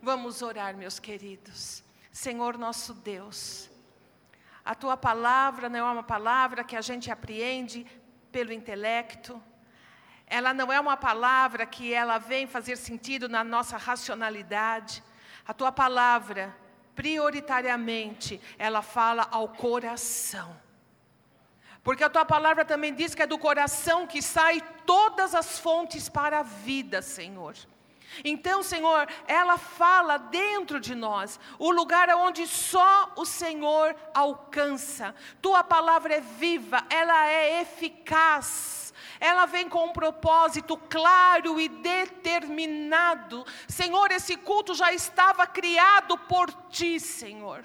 Vamos orar, meus queridos. Senhor nosso Deus, a tua palavra não é uma palavra que a gente apreende pelo intelecto, ela não é uma palavra que ela vem fazer sentido na nossa racionalidade. A tua palavra, prioritariamente, ela fala ao coração. Porque a tua palavra também diz que é do coração que sai todas as fontes para a vida, Senhor. Então, Senhor, ela fala dentro de nós, o lugar onde só o Senhor alcança. Tua palavra é viva, ela é eficaz. Ela vem com um propósito claro e determinado. Senhor, esse culto já estava criado por ti, Senhor.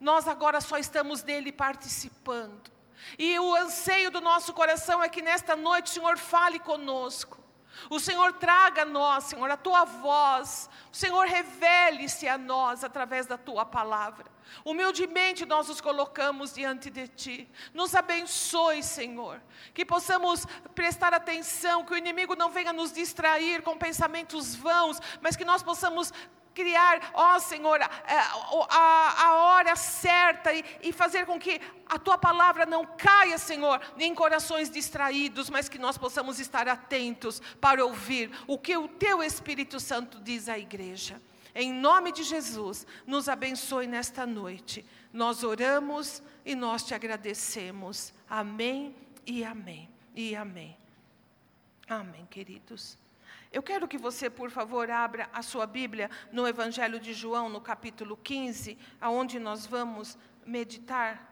Nós agora só estamos nele participando. E o anseio do nosso coração é que nesta noite Senhor fale conosco. O Senhor traga a nós, Senhor, a tua voz. O Senhor revele-se a nós através da tua palavra. Humildemente nós nos colocamos diante de ti. Nos abençoe, Senhor. Que possamos prestar atenção, que o inimigo não venha nos distrair com pensamentos vãos, mas que nós possamos criar, ó Senhor, a, a, a hora certa e, e, fazer com que a tua palavra não caia, Senhor, em corações distraídos, mas que nós possamos estar atentos para ouvir o que o teu Espírito Santo diz à igreja. Em nome de Jesus, nos abençoe nesta noite. Nós oramos e nós te agradecemos. Amém e amém e amém. Amém, queridos. Eu quero que você, por favor, abra a sua Bíblia no Evangelho de João, no capítulo 15, aonde nós vamos meditar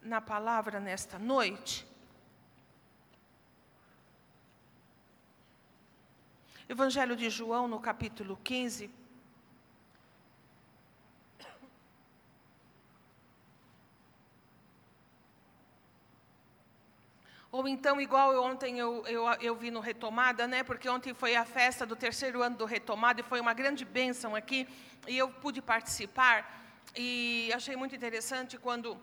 na palavra nesta noite. Evangelho de João, no capítulo 15. Ou então, igual eu, ontem eu, eu, eu vi no Retomada, né? Porque ontem foi a festa do terceiro ano do Retomada e foi uma grande bênção aqui. E eu pude participar. E achei muito interessante quando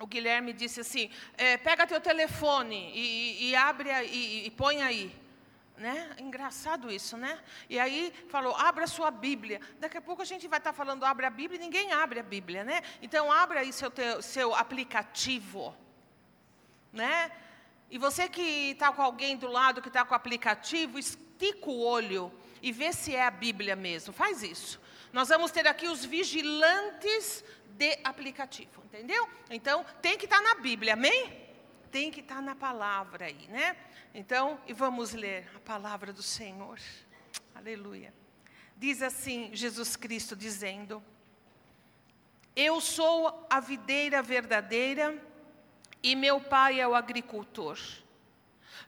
o Guilherme disse assim: é, pega teu telefone e, e abre e, e põe aí. Né? Engraçado isso, né? E aí falou, abra sua Bíblia. Daqui a pouco a gente vai estar falando, abre a Bíblia, e ninguém abre a Bíblia, né? Então, abra aí seu, teu, seu aplicativo, né? E você que está com alguém do lado que está com o aplicativo, estica o olho e vê se é a Bíblia mesmo. Faz isso. Nós vamos ter aqui os vigilantes de aplicativo, entendeu? Então, tem que estar tá na Bíblia, amém? Tem que estar tá na palavra aí, né? Então, e vamos ler a palavra do Senhor. Aleluia. Diz assim Jesus Cristo dizendo: Eu sou a videira verdadeira e meu pai é o agricultor.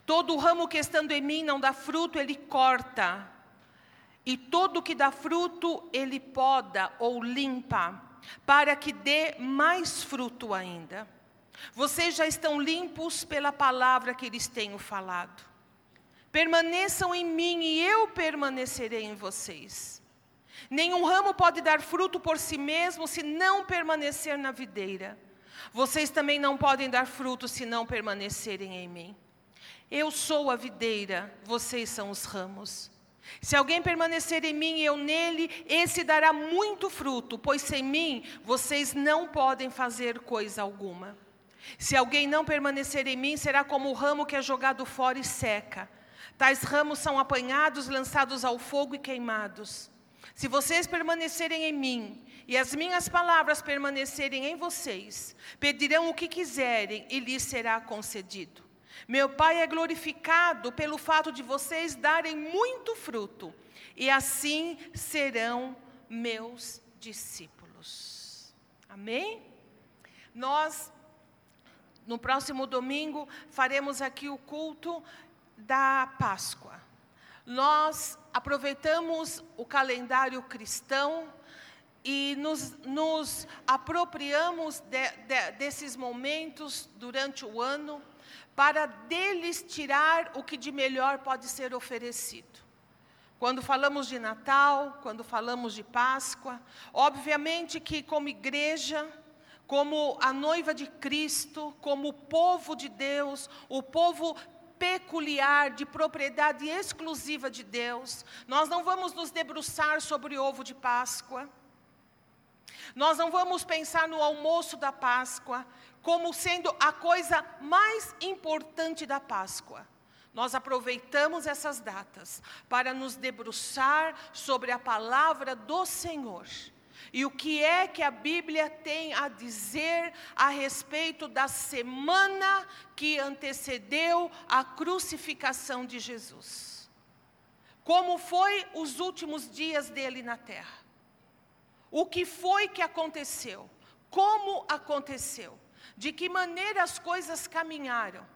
Todo ramo que estando em mim não dá fruto, ele corta. E todo que dá fruto, ele poda ou limpa, para que dê mais fruto ainda. Vocês já estão limpos pela palavra que lhes tenho falado. Permaneçam em mim e eu permanecerei em vocês. Nenhum ramo pode dar fruto por si mesmo se não permanecer na videira. Vocês também não podem dar fruto se não permanecerem em mim. Eu sou a videira, vocês são os ramos. Se alguém permanecer em mim e eu nele, esse dará muito fruto, pois sem mim vocês não podem fazer coisa alguma. Se alguém não permanecer em mim, será como o ramo que é jogado fora e seca. Tais ramos são apanhados, lançados ao fogo e queimados. Se vocês permanecerem em mim e as minhas palavras permanecerem em vocês, pedirão o que quiserem e lhes será concedido. Meu Pai é glorificado pelo fato de vocês darem muito fruto, e assim serão meus discípulos. Amém? Nós, no próximo domingo, faremos aqui o culto da Páscoa. Nós aproveitamos o calendário cristão e nos, nos apropriamos de, de, desses momentos durante o ano para deles tirar o que de melhor pode ser oferecido. Quando falamos de Natal, quando falamos de Páscoa, obviamente que como igreja, como a noiva de Cristo, como o povo de Deus, o povo peculiar, de propriedade exclusiva de Deus. Nós não vamos nos debruçar sobre o ovo de Páscoa. Nós não vamos pensar no almoço da Páscoa como sendo a coisa mais importante da Páscoa. Nós aproveitamos essas datas para nos debruçar sobre a palavra do Senhor. E o que é que a Bíblia tem a dizer a respeito da semana que antecedeu a crucificação de Jesus? Como foi os últimos dias dele na terra? O que foi que aconteceu? Como aconteceu? De que maneira as coisas caminharam?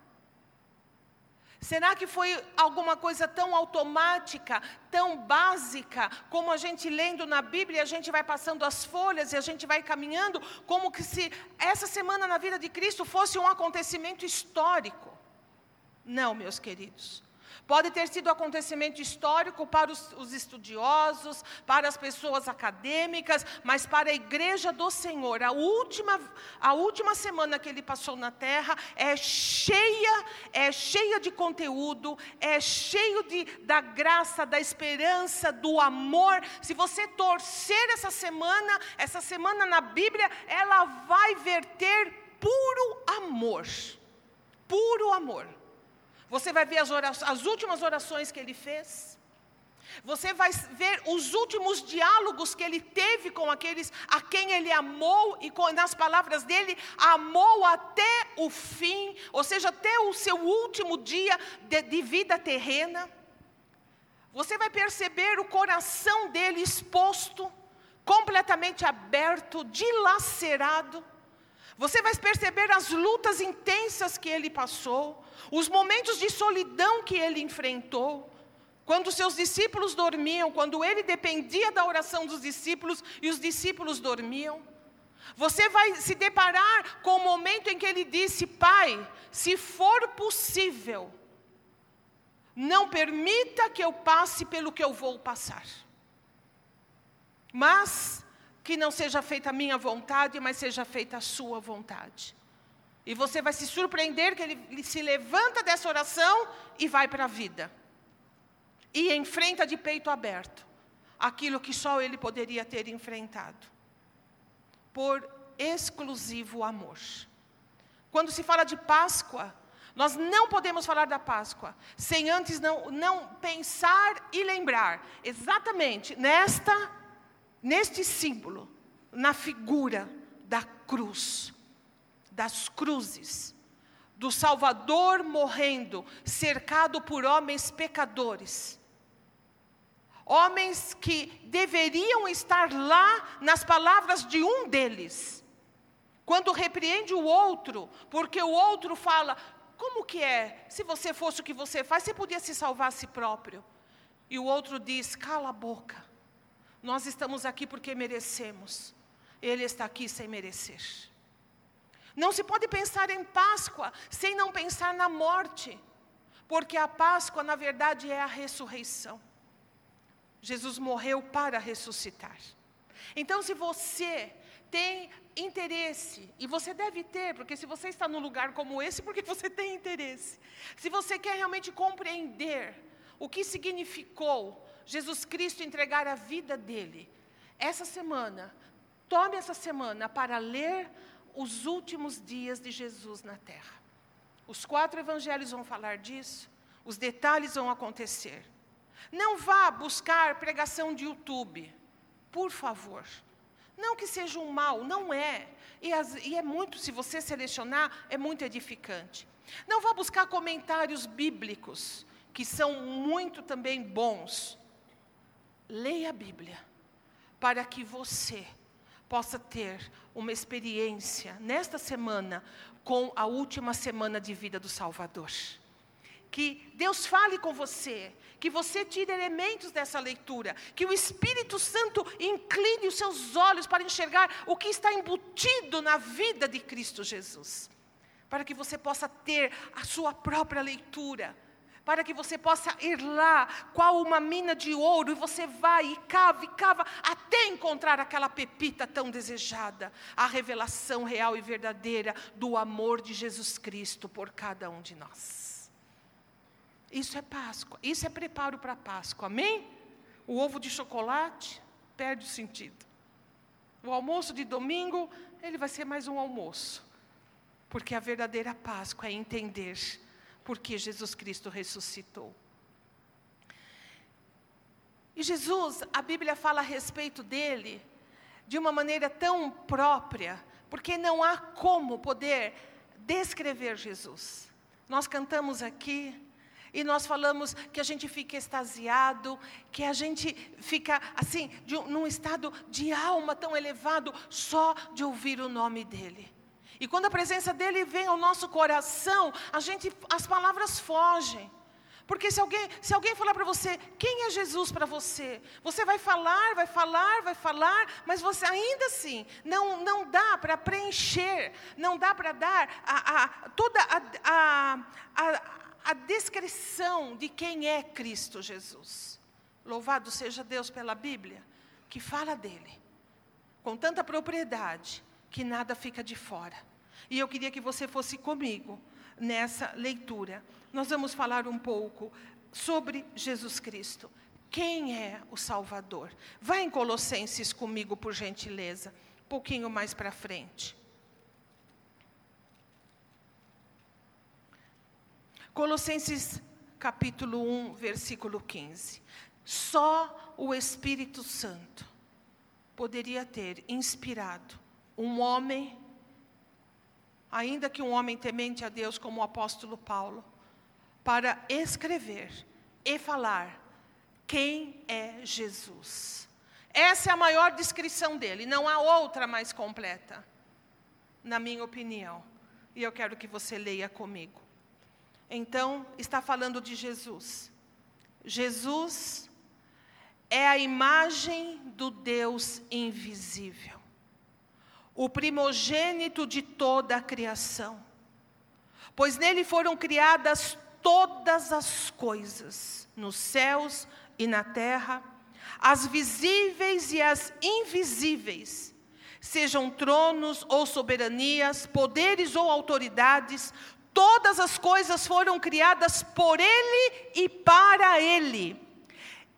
Será que foi alguma coisa tão automática, tão básica, como a gente lendo na Bíblia, a gente vai passando as folhas e a gente vai caminhando, como que se essa semana na vida de Cristo fosse um acontecimento histórico? Não, meus queridos. Pode ter sido acontecimento histórico para os, os, estudiosos, para as pessoas acadêmicas, mas para a igreja do Senhor, a última, a última semana que ele passou na terra é cheia, é cheia de conteúdo, é cheio de, da graça, da esperança, do amor. Se você torcer essa semana, essa semana na Bíblia, ela vai verter puro amor. Puro amor. Você vai ver as, orações, as últimas orações que ele fez. Você vai ver os últimos diálogos que ele teve com aqueles a quem ele amou e com, nas palavras dele, amou até o fim, ou seja, até o seu último dia de, de vida terrena. Você vai perceber o coração dele exposto, completamente aberto, dilacerado. Você vai perceber as lutas intensas que ele passou, os momentos de solidão que ele enfrentou. Quando seus discípulos dormiam, quando ele dependia da oração dos discípulos e os discípulos dormiam. Você vai se deparar com o momento em que ele disse: Pai, se for possível, não permita que eu passe pelo que eu vou passar. Mas que não seja feita a minha vontade, mas seja feita a sua vontade. E você vai se surpreender que ele, ele se levanta dessa oração e vai para a vida. E enfrenta de peito aberto aquilo que só ele poderia ter enfrentado. Por exclusivo amor. Quando se fala de Páscoa, nós não podemos falar da Páscoa sem antes não, não pensar e lembrar exatamente nesta neste símbolo, na figura da cruz, das cruzes, do Salvador morrendo, cercado por homens pecadores. Homens que deveriam estar lá nas palavras de um deles. Quando repreende o outro, porque o outro fala: como que é? Se você fosse o que você faz, você podia se salvar a si próprio. E o outro diz: cala a boca. Nós estamos aqui porque merecemos. Ele está aqui sem merecer. Não se pode pensar em Páscoa sem não pensar na morte, porque a Páscoa, na verdade, é a ressurreição. Jesus morreu para ressuscitar. Então, se você tem interesse, e você deve ter, porque se você está num lugar como esse, porque você tem interesse. Se você quer realmente compreender o que significou Jesus Cristo entregar a vida dele. Essa semana, tome essa semana para ler os últimos dias de Jesus na terra. Os quatro evangelhos vão falar disso, os detalhes vão acontecer. Não vá buscar pregação de YouTube, por favor. Não que seja um mal, não é. E, as, e é muito, se você selecionar, é muito edificante. Não vá buscar comentários bíblicos, que são muito também bons. Leia a Bíblia, para que você possa ter uma experiência nesta semana com a última semana de vida do Salvador. Que Deus fale com você, que você tire elementos dessa leitura, que o Espírito Santo incline os seus olhos para enxergar o que está embutido na vida de Cristo Jesus, para que você possa ter a sua própria leitura para que você possa ir lá, qual uma mina de ouro, e você vai e cava e cava, até encontrar aquela pepita tão desejada, a revelação real e verdadeira do amor de Jesus Cristo por cada um de nós. Isso é Páscoa, isso é preparo para Páscoa, amém? O ovo de chocolate perde o sentido. O almoço de domingo, ele vai ser mais um almoço. Porque a verdadeira Páscoa é entender porque Jesus Cristo ressuscitou. E Jesus, a Bíblia fala a respeito dele de uma maneira tão própria, porque não há como poder descrever Jesus. Nós cantamos aqui e nós falamos que a gente fica extasiado, que a gente fica assim, de, num estado de alma tão elevado, só de ouvir o nome dEle. E quando a presença dEle vem ao nosso coração, a gente, as palavras fogem. Porque se alguém, se alguém falar para você, quem é Jesus para você? Você vai falar, vai falar, vai falar, mas você ainda assim, não, não dá para preencher, não dá para dar a, a, toda a, a, a descrição de quem é Cristo Jesus. Louvado seja Deus pela Bíblia, que fala dele, com tanta propriedade, que nada fica de fora. E eu queria que você fosse comigo nessa leitura. Nós vamos falar um pouco sobre Jesus Cristo. Quem é o Salvador? Vá em Colossenses comigo, por gentileza, um pouquinho mais para frente. Colossenses capítulo 1, versículo 15. Só o Espírito Santo poderia ter inspirado um homem ainda que um homem temente a Deus como o apóstolo Paulo, para escrever e falar quem é Jesus. Essa é a maior descrição dele, não há outra mais completa, na minha opinião. E eu quero que você leia comigo. Então, está falando de Jesus. Jesus é a imagem do Deus invisível o primogênito de toda a criação. Pois nele foram criadas todas as coisas, nos céus e na terra, as visíveis e as invisíveis, sejam tronos ou soberanias, poderes ou autoridades, todas as coisas foram criadas por Ele e para Ele.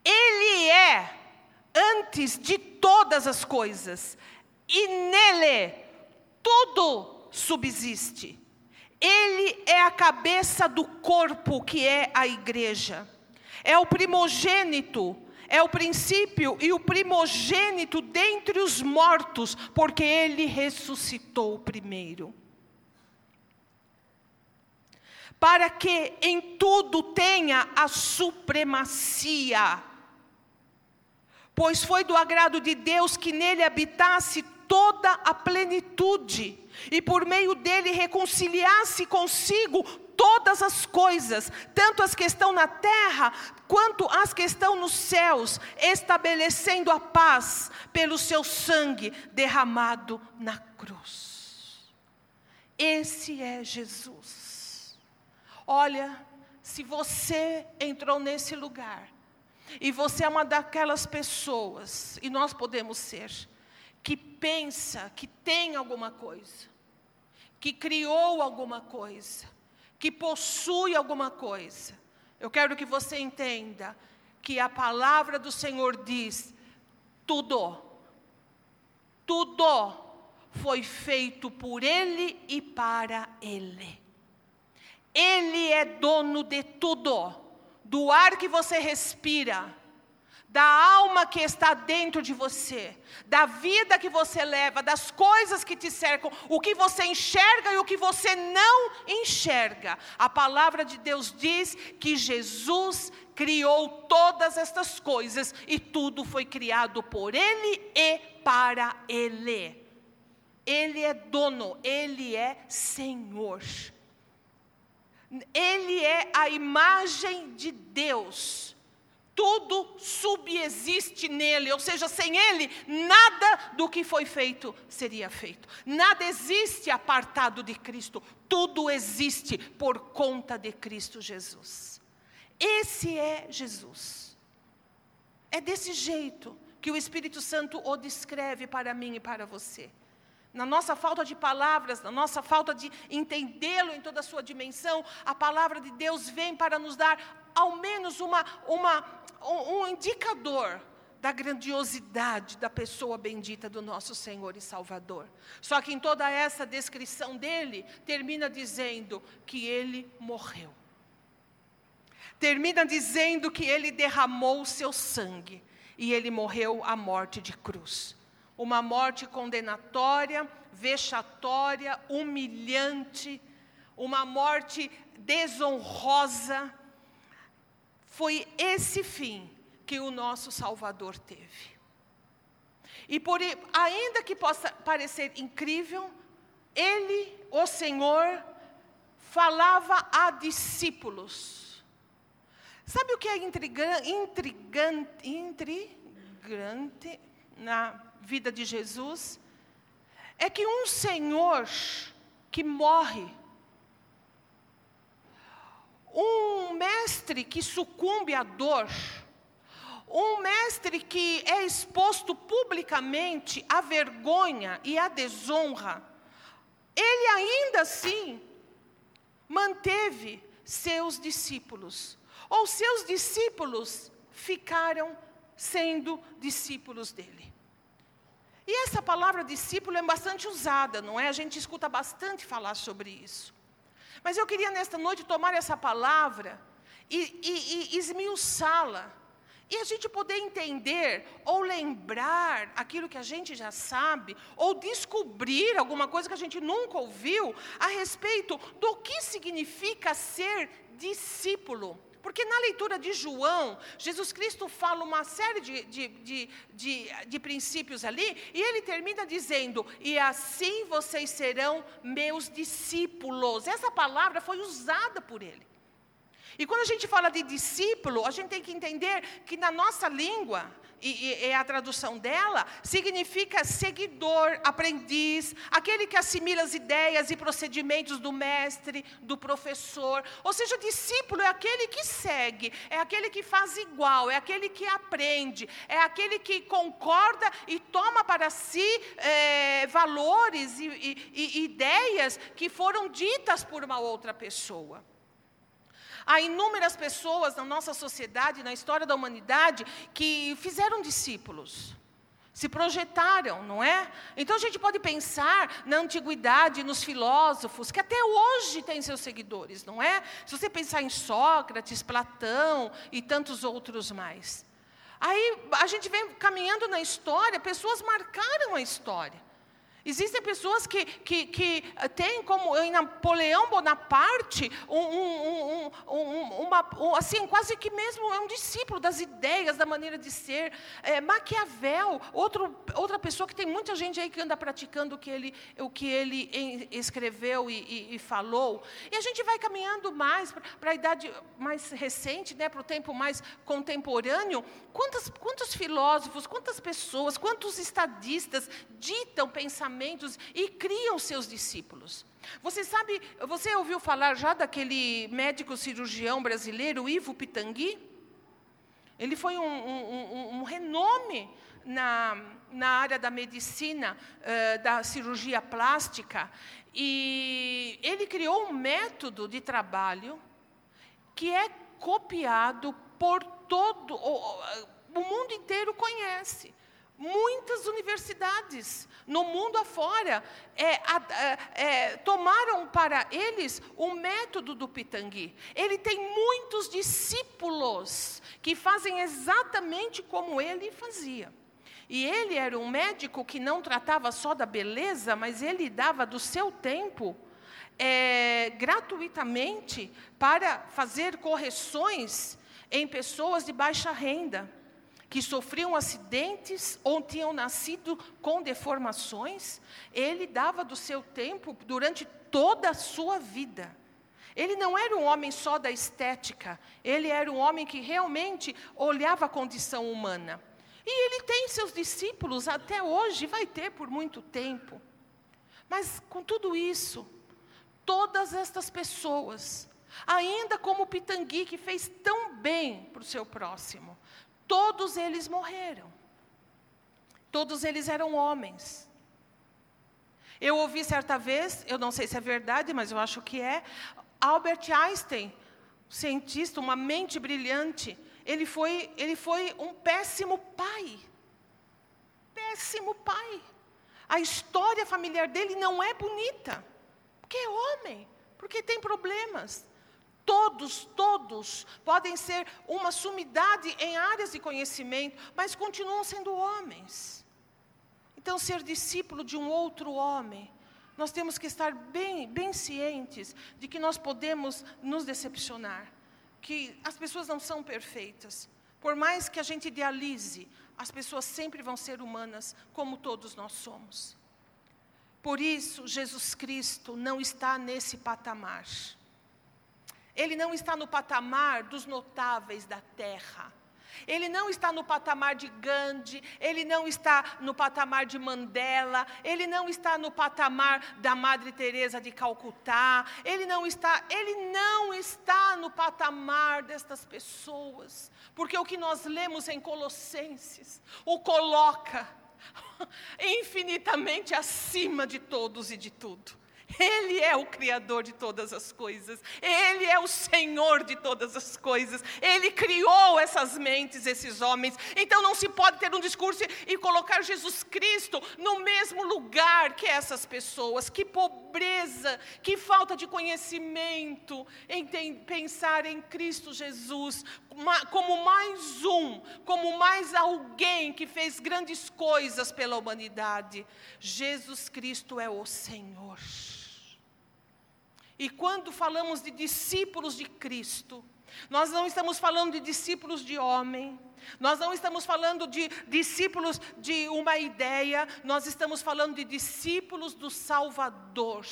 Ele é antes de todas as coisas e nele tudo subsiste. Ele é a cabeça do corpo que é a igreja. É o primogênito, é o princípio e o primogênito dentre os mortos, porque ele ressuscitou primeiro. Para que em tudo tenha a supremacia. Pois foi do agrado de Deus que nele habitasse toda a plenitude, e por meio dele reconciliasse consigo todas as coisas, tanto as que estão na terra, quanto as que estão nos céus, estabelecendo a paz pelo seu sangue derramado na cruz. Esse é Jesus. Olha, se você entrou nesse lugar, e você é uma daquelas pessoas, e nós podemos ser, que pensa que tem alguma coisa, que criou alguma coisa, que possui alguma coisa. Eu quero que você entenda que a palavra do Senhor diz: tudo, tudo foi feito por Ele e para Ele. Ele é dono de tudo, do ar que você respira da alma que está dentro de você, da vida que você leva, das coisas que te cercam, o que você enxerga e o que você não enxerga. A palavra de Deus diz que Jesus criou todas estas coisas e tudo foi criado por Ele e para Ele. Ele é dono, Ele é Senhor. Ele é a imagem de Deus tudo subexiste nele, ou seja, sem ele, nada do que foi feito seria feito. Nada existe apartado de Cristo, tudo existe por conta de Cristo Jesus. Esse é Jesus. É desse jeito que o Espírito Santo o descreve para mim e para você. Na nossa falta de palavras, na nossa falta de entendê-lo em toda a sua dimensão, a palavra de Deus vem para nos dar ao menos uma, uma, um indicador da grandiosidade da pessoa bendita do nosso Senhor e Salvador. Só que em toda essa descrição dele, termina dizendo que ele morreu. Termina dizendo que ele derramou o seu sangue e ele morreu a morte de cruz. Uma morte condenatória, vexatória, humilhante, uma morte desonrosa. Foi esse fim que o nosso Salvador teve. E por ainda que possa parecer incrível, ele, o Senhor, falava a discípulos. Sabe o que é intrigante, intrigante, intrigante na vida de Jesus? É que um Senhor que morre, um mestre que sucumbe à dor, um mestre que é exposto publicamente à vergonha e à desonra, ele ainda assim manteve seus discípulos, ou seus discípulos ficaram sendo discípulos dele. E essa palavra discípulo é bastante usada, não é? A gente escuta bastante falar sobre isso. Mas eu queria nesta noite tomar essa palavra e, e, e esmiuçá-la e a gente poder entender ou lembrar aquilo que a gente já sabe, ou descobrir alguma coisa que a gente nunca ouviu a respeito do que significa ser discípulo. Porque na leitura de João, Jesus Cristo fala uma série de, de, de, de, de princípios ali, e ele termina dizendo: E assim vocês serão meus discípulos. Essa palavra foi usada por ele. E quando a gente fala de discípulo, a gente tem que entender que na nossa língua, e, e, a tradução dela, significa seguidor, aprendiz, aquele que assimila as ideias e procedimentos do mestre, do professor. Ou seja, discípulo é aquele que segue, é aquele que faz igual, é aquele que aprende, é aquele que concorda e toma para si é, valores e, e ideias que foram ditas por uma outra pessoa. Há inúmeras pessoas na nossa sociedade, na história da humanidade, que fizeram discípulos. Se projetaram, não é? Então a gente pode pensar na antiguidade, nos filósofos, que até hoje têm seus seguidores, não é? Se você pensar em Sócrates, Platão e tantos outros mais. Aí a gente vem caminhando na história, pessoas marcaram a história. Existem pessoas que, que, que têm como em Napoleão Bonaparte um, um, um, uma, assim, quase que mesmo é um discípulo das ideias, da maneira de ser. É, Maquiavel, outro, outra pessoa que tem muita gente aí que anda praticando o que ele, o que ele escreveu e, e, e falou. E a gente vai caminhando mais para a idade mais recente, né, para o tempo mais contemporâneo. Quantos, quantos filósofos, quantas pessoas, quantos estadistas ditam pensamentos pensamentos e criam seus discípulos. Você sabe, você ouviu falar já daquele médico cirurgião brasileiro, Ivo Pitangui? Ele foi um, um, um, renome na, na área da medicina, uh, da cirurgia plástica, e ele criou um método de trabalho que é copiado por todo, o, o mundo inteiro conhece. Muitas universidades no mundo afora é, é, é, tomaram para eles o método do Pitangui. Ele tem muitos discípulos que fazem exatamente como ele fazia. E ele era um médico que não tratava só da beleza, mas ele dava do seu tempo é, gratuitamente para fazer correções em pessoas de baixa renda que sofriam acidentes ou tinham nascido com deformações, ele dava do seu tempo durante toda a sua vida. Ele não era um homem só da estética, ele era um homem que realmente olhava a condição humana. E ele tem seus discípulos até hoje, vai ter por muito tempo. Mas com tudo isso, todas estas pessoas, ainda como Pitangui, que fez tão bem para o seu próximo, Todos eles morreram. Todos eles eram homens. Eu ouvi certa vez, eu não sei se é verdade, mas eu acho que é, Albert Einstein cientista, uma mente brilhante, ele foi, ele foi um péssimo pai. Péssimo pai. A história familiar dele não é bonita. Porque é homem, porque tem problemas. Todos, todos podem ser uma sumidade em áreas de conhecimento, mas continuam sendo homens. Então, ser discípulo de um outro homem, nós temos que estar bem, bem cientes de que nós podemos nos decepcionar, que as pessoas não são perfeitas. Por mais que a gente idealize, as pessoas sempre vão ser humanas, como todos nós somos. Por isso, Jesus Cristo não está nesse patamar. Ele não está no patamar dos notáveis da terra. Ele não está no patamar de Gandhi, ele não está no patamar de Mandela, ele não está no patamar da Madre Teresa de Calcutá, ele não está, ele não está no patamar destas pessoas, porque o que nós lemos em Colossenses o coloca infinitamente acima de todos e de tudo. Ele é o Criador de todas as coisas, Ele é o Senhor de todas as coisas, Ele criou essas mentes, esses homens. Então não se pode ter um discurso e colocar Jesus Cristo no mesmo lugar que essas pessoas. Que pobreza, que falta de conhecimento em pensar em Cristo Jesus como mais um, como mais alguém que fez grandes coisas pela humanidade. Jesus Cristo é o Senhor. E quando falamos de discípulos de Cristo, nós não estamos falando de discípulos de homem, nós não estamos falando de discípulos de uma ideia, nós estamos falando de discípulos do Salvador,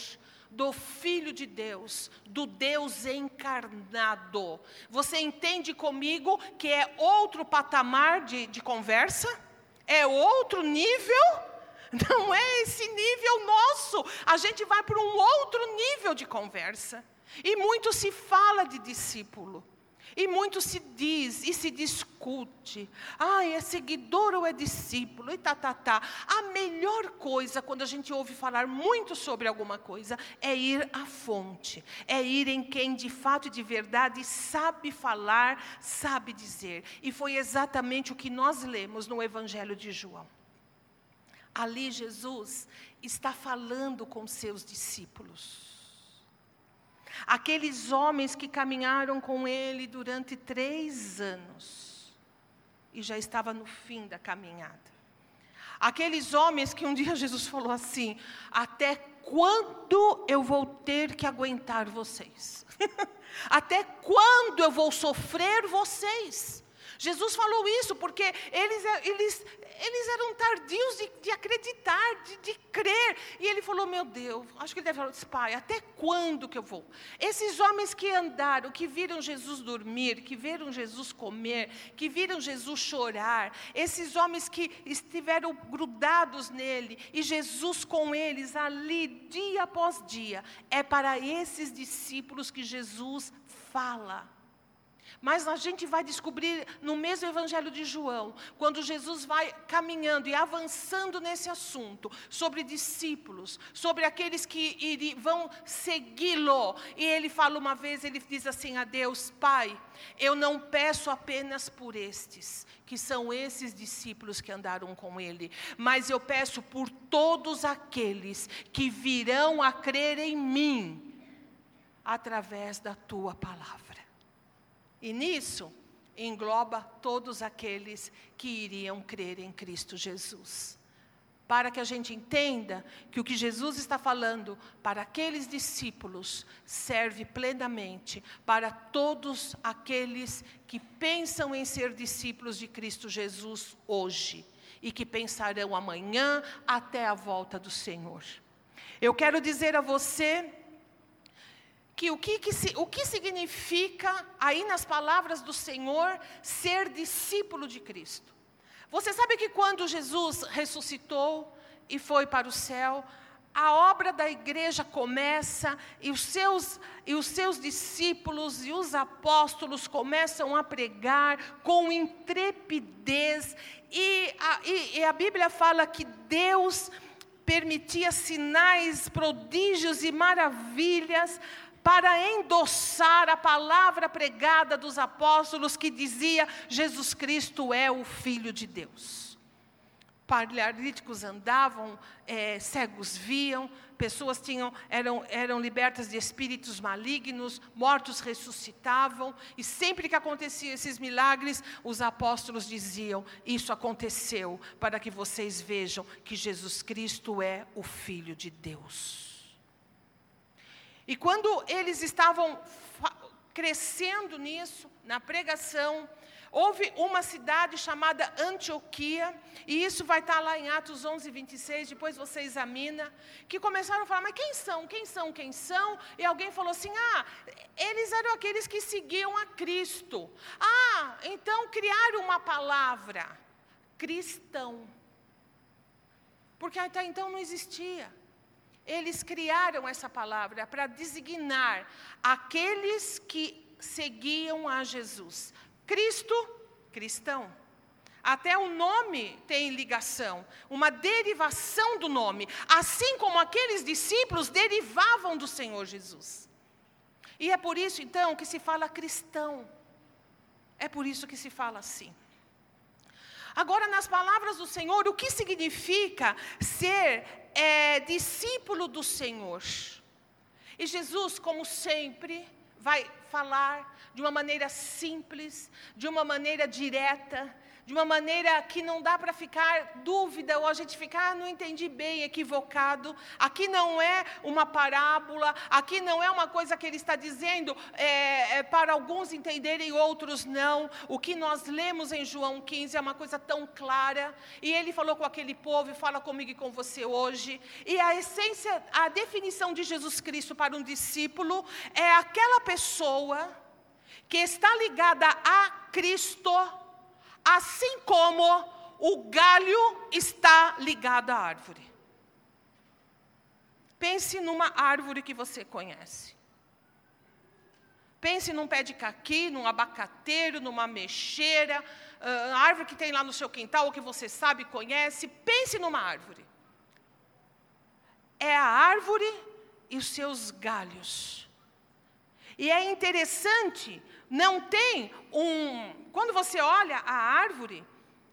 do Filho de Deus, do Deus encarnado. Você entende comigo que é outro patamar de, de conversa? É outro nível? Não é esse nível nosso. A gente vai para um outro nível de conversa. E muito se fala de discípulo. E muito se diz e se discute. Ah, é seguidor ou é discípulo? E tá, tá, tá. A melhor coisa quando a gente ouve falar muito sobre alguma coisa é ir à fonte. É ir em quem de fato e de verdade sabe falar, sabe dizer. E foi exatamente o que nós lemos no Evangelho de João. Ali Jesus está falando com seus discípulos. Aqueles homens que caminharam com ele durante três anos e já estava no fim da caminhada. Aqueles homens que um dia Jesus falou assim: Até quando eu vou ter que aguentar vocês? Até quando eu vou sofrer vocês? Jesus falou isso porque eles, eles, eles eram tardios de, de acreditar, de, de, crer. E ele falou: Meu Deus, acho que ele deve falar, pai, até quando que eu vou? Esses homens que andaram, que viram Jesus dormir, que viram Jesus comer, que viram Jesus chorar, esses homens que estiveram grudados nele e Jesus com eles ali dia após dia, é para esses discípulos que Jesus fala. Mas a gente vai descobrir no mesmo Evangelho de João, quando Jesus vai caminhando e avançando nesse assunto, sobre discípulos, sobre aqueles que vão segui-lo. E ele fala uma vez, ele diz assim a Deus: Pai, eu não peço apenas por estes, que são esses discípulos que andaram com ele, mas eu peço por todos aqueles que virão a crer em mim, através da tua palavra. E nisso engloba todos aqueles que iriam crer em Cristo Jesus. Para que a gente entenda que o que Jesus está falando para aqueles discípulos serve plenamente para todos aqueles que pensam em ser discípulos de Cristo Jesus hoje e que pensarão amanhã até a volta do Senhor. Eu quero dizer a você que o que, que, o que significa, aí nas palavras do Senhor, ser discípulo de Cristo. Você sabe que quando Jesus ressuscitou e foi para o céu, a obra da igreja começa e os seus, e os seus discípulos e os apóstolos começam a pregar com intrepidez, e a, e, e a Bíblia fala que Deus permitia sinais, prodígios e maravilhas para endossar a palavra pregada dos apóstolos que dizia: Jesus Cristo é o Filho de Deus paralíticos andavam, é, cegos viam, pessoas tinham, eram, eram libertas de espíritos malignos, mortos ressuscitavam, e sempre que aconteciam esses milagres, os apóstolos diziam: Isso aconteceu para que vocês vejam que Jesus Cristo é o Filho de Deus. E quando eles estavam crescendo nisso, na pregação, Houve uma cidade chamada Antioquia, e isso vai estar lá em Atos 11, 26, depois você examina, que começaram a falar, mas quem são, quem são, quem são? E alguém falou assim, ah, eles eram aqueles que seguiam a Cristo. Ah, então criaram uma palavra, cristão. Porque até então não existia. Eles criaram essa palavra para designar aqueles que seguiam a Jesus. Cristo, cristão. Até o nome tem ligação, uma derivação do nome, assim como aqueles discípulos derivavam do Senhor Jesus. E é por isso então que se fala cristão. É por isso que se fala assim. Agora, nas palavras do Senhor, o que significa ser é, discípulo do Senhor? E Jesus, como sempre, vai falar de uma maneira simples, de uma maneira direta, de uma maneira que não dá para ficar dúvida ou a gente ficar, ah, não entendi bem, equivocado. Aqui não é uma parábola, aqui não é uma coisa que ele está dizendo é, é, para alguns entenderem e outros não. O que nós lemos em João 15 é uma coisa tão clara. E ele falou com aquele povo e fala comigo e com você hoje. E a essência, a definição de Jesus Cristo para um discípulo é aquela pessoa que está ligada a Cristo assim como o galho está ligado à árvore. Pense numa árvore que você conhece. Pense num pé de caqui, num abacateiro, numa mexeira, uh, árvore que tem lá no seu quintal, ou que você sabe, conhece. Pense numa árvore. É a árvore e os seus galhos. E é interessante não tem um. Quando você olha a árvore,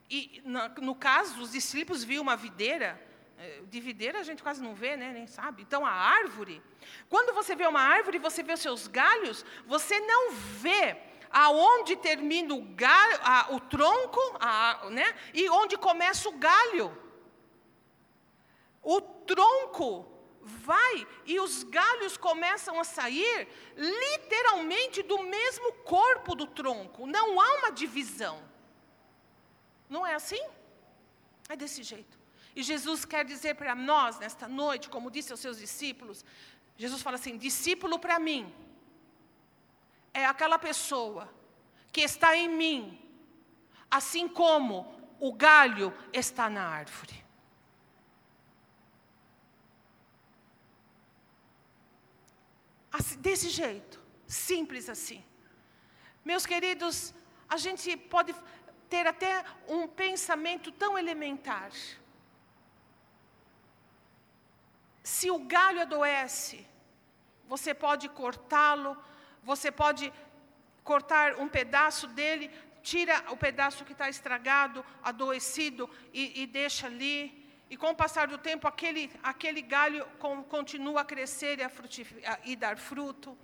e no, caso, os discípulos viam uma videira, eh, de videira a gente quase não vê, né? Nem sabe. Então, a árvore, quando você vê uma árvore e você vê os seus galhos, você não vê aonde termina o, galho, a, o tronco, a, né? E onde começa o galho. O tronco vai e os galhos começam a sair literalmente do mesmo corpo do tronco. Não há uma divisão. Não é assim? É desse jeito. E Jesus quer dizer para nós nesta noite, como disse aos seus discípulos, Jesus fala assim: discípulo para mim é aquela pessoa que está em mim, assim como o galho está na árvore. Assim, desse jeito, simples assim. Meus queridos, a gente pode ter até um pensamento tão elementar. Se o galho adoece, você pode cortá-lo, você pode cortar um pedaço dele, tira o pedaço que está estragado, adoecido e, e deixa ali. E com o passar do tempo, aquele, aquele galho com, continua a crescer e, a e dar fruto.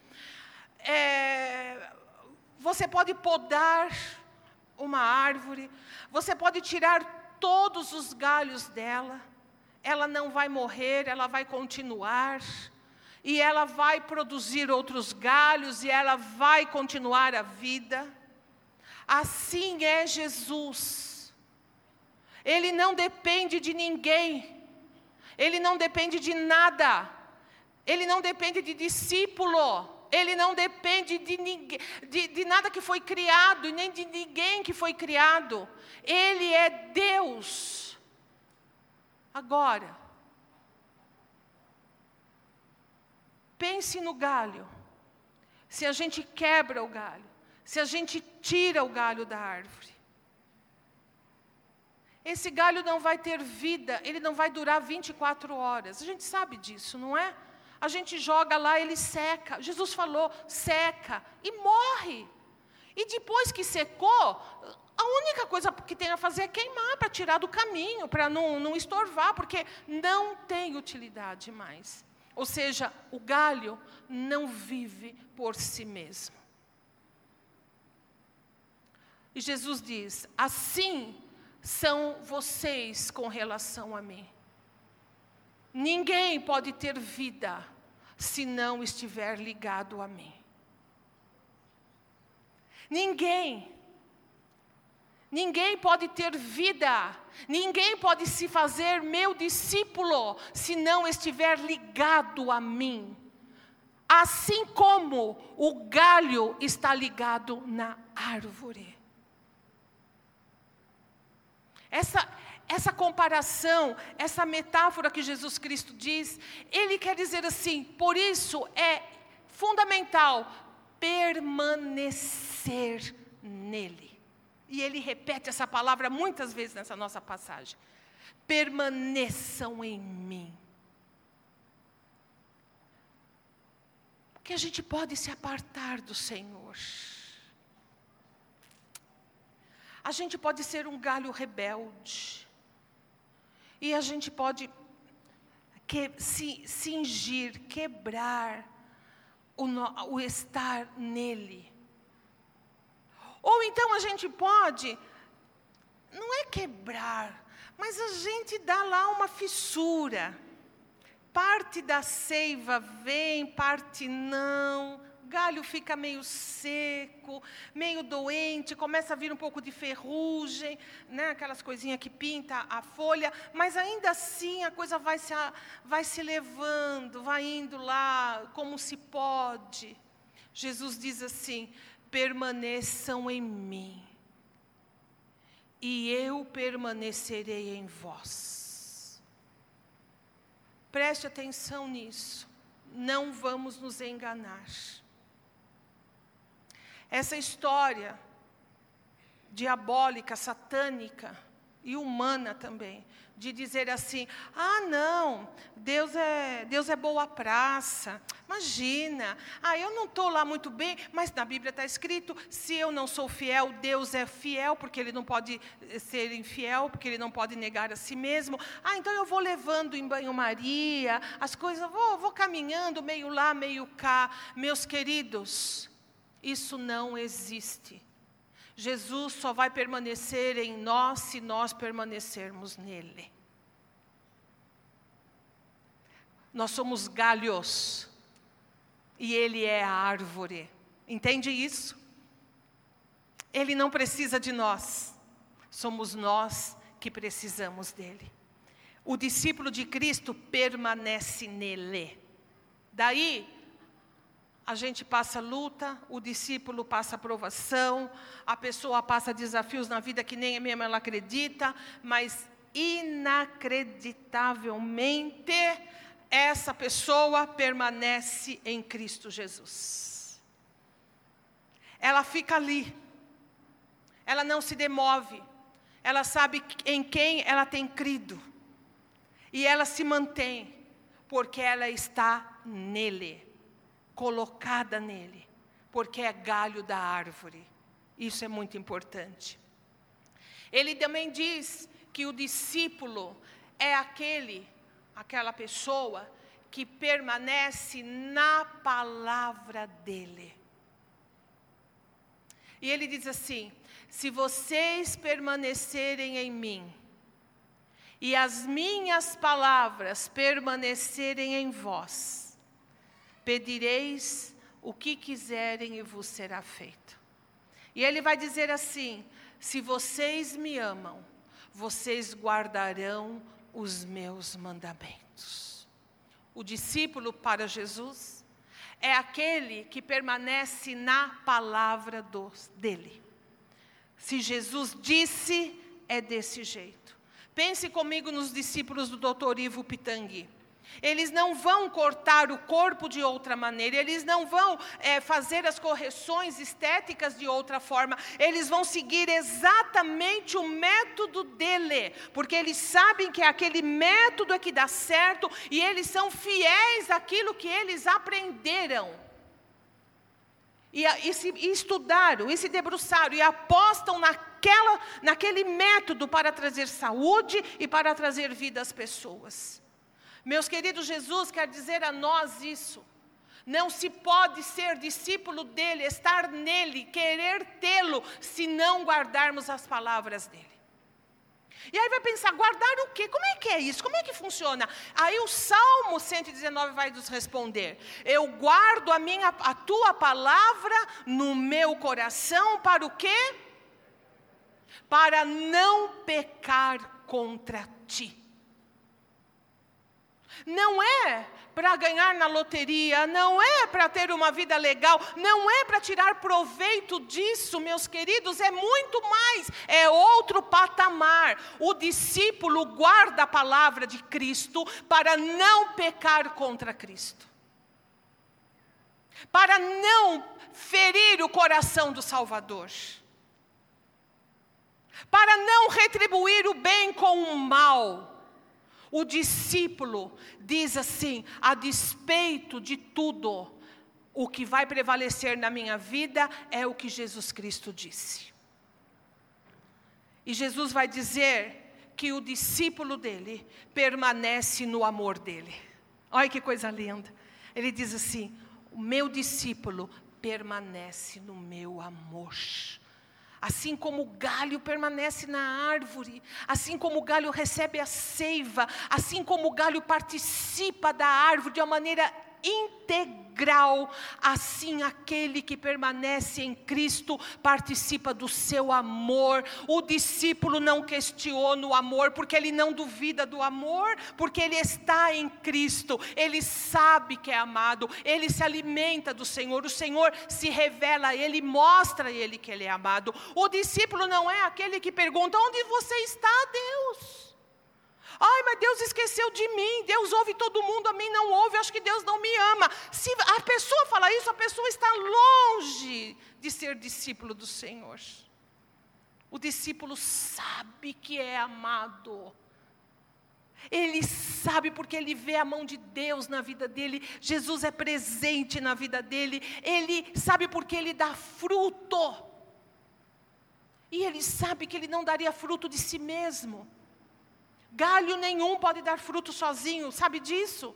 É, você pode podar uma árvore, você pode tirar todos os galhos dela, ela não vai morrer, ela vai continuar, e ela vai produzir outros galhos, e ela vai continuar a vida. Assim é Jesus. Ele não depende de ninguém. Ele não depende de nada. Ele não depende de discípulo. Ele não depende de, ninguém, de, de nada que foi criado, nem de ninguém que foi criado. Ele é Deus. Agora, pense no galho. Se a gente quebra o galho, se a gente tira o galho da árvore, esse galho não vai ter vida, ele não vai durar 24 horas. A gente sabe disso, não é? a gente joga lá, ele seca. Jesus falou: seca e morre. E depois que secou, a única coisa que tem a fazer é queimar para tirar do caminho, para não, não estorvar, porque não tem utilidade mais. Ou seja, o galho não vive por si mesmo. E Jesus diz: assim são vocês com relação a mim. Ninguém pode ter vida se não estiver ligado a mim. Ninguém. Ninguém pode ter vida, ninguém pode se fazer meu discípulo se não estiver ligado a mim. Assim como o galho está ligado na árvore. Essa, essa comparação, essa metáfora que Jesus Cristo diz, ele quer dizer assim: por isso é fundamental permanecer nele. E ele repete essa palavra muitas vezes nessa nossa passagem. Permaneçam em mim. Porque a gente pode se apartar do Senhor. A gente pode ser um galho rebelde. E a gente pode que, se cingir, quebrar o, o estar nele. Ou então a gente pode, não é quebrar, mas a gente dá lá uma fissura. Parte da seiva vem, parte não galho fica meio seco, meio doente, começa a vir um pouco de ferrugem, né, aquelas coisinhas que pinta a folha, mas ainda assim a coisa vai se, vai se levando, vai indo lá como se pode. Jesus diz assim: permaneçam em mim, e eu permanecerei em vós. Preste atenção nisso, não vamos nos enganar. Essa história diabólica, satânica e humana também, de dizer assim: ah, não, Deus é, Deus é boa praça. Imagina, ah, eu não estou lá muito bem, mas na Bíblia está escrito: se eu não sou fiel, Deus é fiel, porque Ele não pode eh, ser infiel, porque Ele não pode negar a si mesmo. Ah, então eu vou levando em banho-maria, as coisas, vou, vou caminhando meio lá, meio cá. Meus queridos, isso não existe. Jesus só vai permanecer em nós se nós permanecermos nele. Nós somos galhos e ele é a árvore. Entende isso? Ele não precisa de nós, somos nós que precisamos dele. O discípulo de Cristo permanece nele. Daí a gente passa luta, o discípulo passa provação, a pessoa passa desafios na vida que nem mesmo ela acredita, mas inacreditavelmente essa pessoa permanece em Cristo Jesus. Ela fica ali, ela não se demove, ela sabe em quem ela tem crido, e ela se mantém, porque ela está nele colocada nele, porque é galho da árvore. Isso é muito importante. Ele também diz que o discípulo é aquele, aquela pessoa que permanece na palavra dele. E ele diz assim: se vocês permanecerem em mim, e as minhas palavras permanecerem em vós, Pedireis o que quiserem e vos será feito. E ele vai dizer assim: se vocês me amam, vocês guardarão os meus mandamentos. O discípulo para Jesus é aquele que permanece na palavra dele. Se Jesus disse, é desse jeito. Pense comigo nos discípulos do Dr. Ivo Pitangui. Eles não vão cortar o corpo de outra maneira, eles não vão é, fazer as correções estéticas de outra forma, eles vão seguir exatamente o método dele, porque eles sabem que aquele método é que dá certo e eles são fiéis àquilo que eles aprenderam. E, e, se, e estudaram, e se debruçaram, e apostam naquela, naquele método para trazer saúde e para trazer vida às pessoas. Meus queridos, Jesus quer dizer a nós isso. Não se pode ser discípulo dele, estar nele, querer tê-lo, se não guardarmos as palavras dele. E aí vai pensar, guardar o quê? Como é que é isso? Como é que funciona? Aí o Salmo 119 vai nos responder: Eu guardo a minha a tua palavra no meu coração para o quê? Para não pecar contra ti. Não é para ganhar na loteria, não é para ter uma vida legal, não é para tirar proveito disso, meus queridos, é muito mais, é outro patamar. O discípulo guarda a palavra de Cristo para não pecar contra Cristo, para não ferir o coração do Salvador, para não retribuir o bem com o mal o discípulo diz assim: a despeito de tudo, o que vai prevalecer na minha vida é o que Jesus Cristo disse. E Jesus vai dizer que o discípulo dele permanece no amor dele. Olha que coisa linda. Ele diz assim: o meu discípulo permanece no meu amor. Assim como o galho permanece na árvore, assim como o galho recebe a seiva, assim como o galho participa da árvore de uma maneira integral, assim aquele que permanece em Cristo participa do seu amor. O discípulo não questiona o amor, porque ele não duvida do amor, porque ele está em Cristo, ele sabe que é amado, ele se alimenta do Senhor, o Senhor se revela a ele, mostra a ele que ele é amado. O discípulo não é aquele que pergunta: onde você está, Deus? Ai, mas Deus esqueceu de mim. Deus ouve todo mundo, a mim não ouve. Acho que Deus não me ama. Se a pessoa fala isso, a pessoa está longe de ser discípulo do Senhor. O discípulo sabe que é amado. Ele sabe porque ele vê a mão de Deus na vida dele. Jesus é presente na vida dele. Ele sabe porque ele dá fruto. E ele sabe que ele não daria fruto de si mesmo. Galho nenhum pode dar fruto sozinho, sabe disso?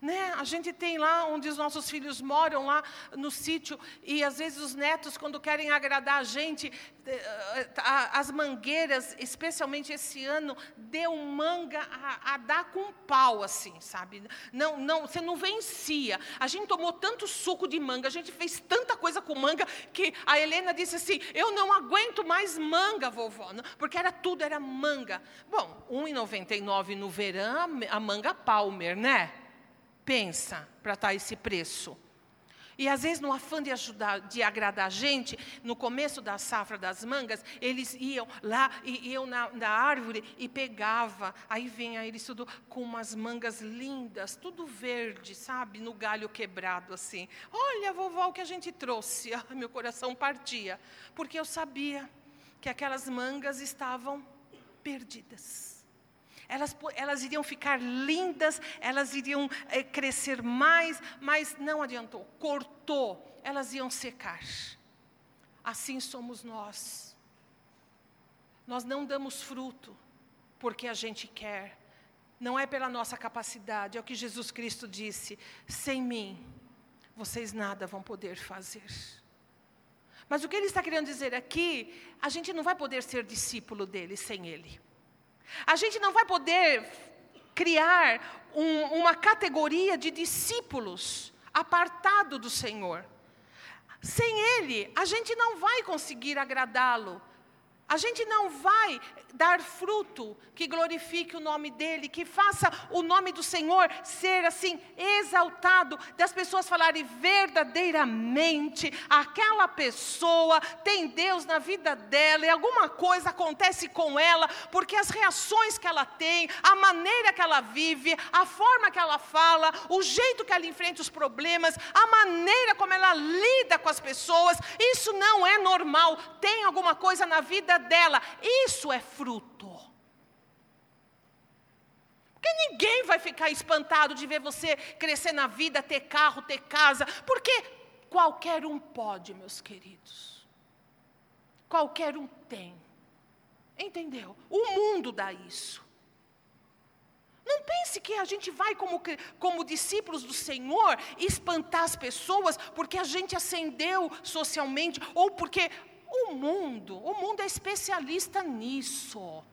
Né? A gente tem lá onde os nossos filhos moram, lá no sítio, e às vezes os netos, quando querem agradar a gente, eh, as mangueiras, especialmente esse ano, deu manga a, a, dar com pau, assim, sabe? Não, não, você não vencia. A gente tomou tanto suco de manga, a gente fez tanta coisa com manga, que a Helena disse assim: Eu não aguento mais manga, vovó, porque era tudo, era manga. Bom, R$ 1,99 no verão, a manga Palmer, né? Pensa para estar tá esse preço? E às vezes, no afã de ajudar, de agradar a gente, no começo da safra das mangas, eles iam lá e iam na, na árvore e pegava. Aí vinha eles tudo com umas mangas lindas, tudo verde, sabe? No galho quebrado assim. Olha, vovó, o que a gente trouxe. Meu coração partia. Porque eu sabia que aquelas mangas estavam perdidas elas, elas iriam ficar lindas, elas iriam é, crescer mais, mas não adiantou, cortou, elas iam secar. Assim somos nós. Nós não damos fruto porque a gente quer, não é pela nossa capacidade, é o que Jesus Cristo disse: sem mim, vocês nada vão poder fazer. Mas o que ele está querendo dizer aqui, a gente não vai poder ser discípulo dele sem ele. A gente não vai poder criar um, uma categoria de discípulos apartado do Senhor. Sem Ele, a gente não vai conseguir agradá-lo. A gente não vai dar fruto que glorifique o nome dele, que faça o nome do Senhor ser assim exaltado, das pessoas falarem verdadeiramente, aquela pessoa tem Deus na vida dela e alguma coisa acontece com ela, porque as reações que ela tem, a maneira que ela vive, a forma que ela fala, o jeito que ela enfrenta os problemas, a maneira como ela lida com as pessoas, isso não é normal. Tem alguma coisa na vida dela, isso é fruto. Porque ninguém vai ficar espantado de ver você crescer na vida, ter carro, ter casa, porque qualquer um pode, meus queridos. Qualquer um tem. Entendeu? O mundo dá isso. Não pense que a gente vai, como, como discípulos do Senhor, espantar as pessoas porque a gente ascendeu socialmente ou porque o mundo, o mundo é especialista nisso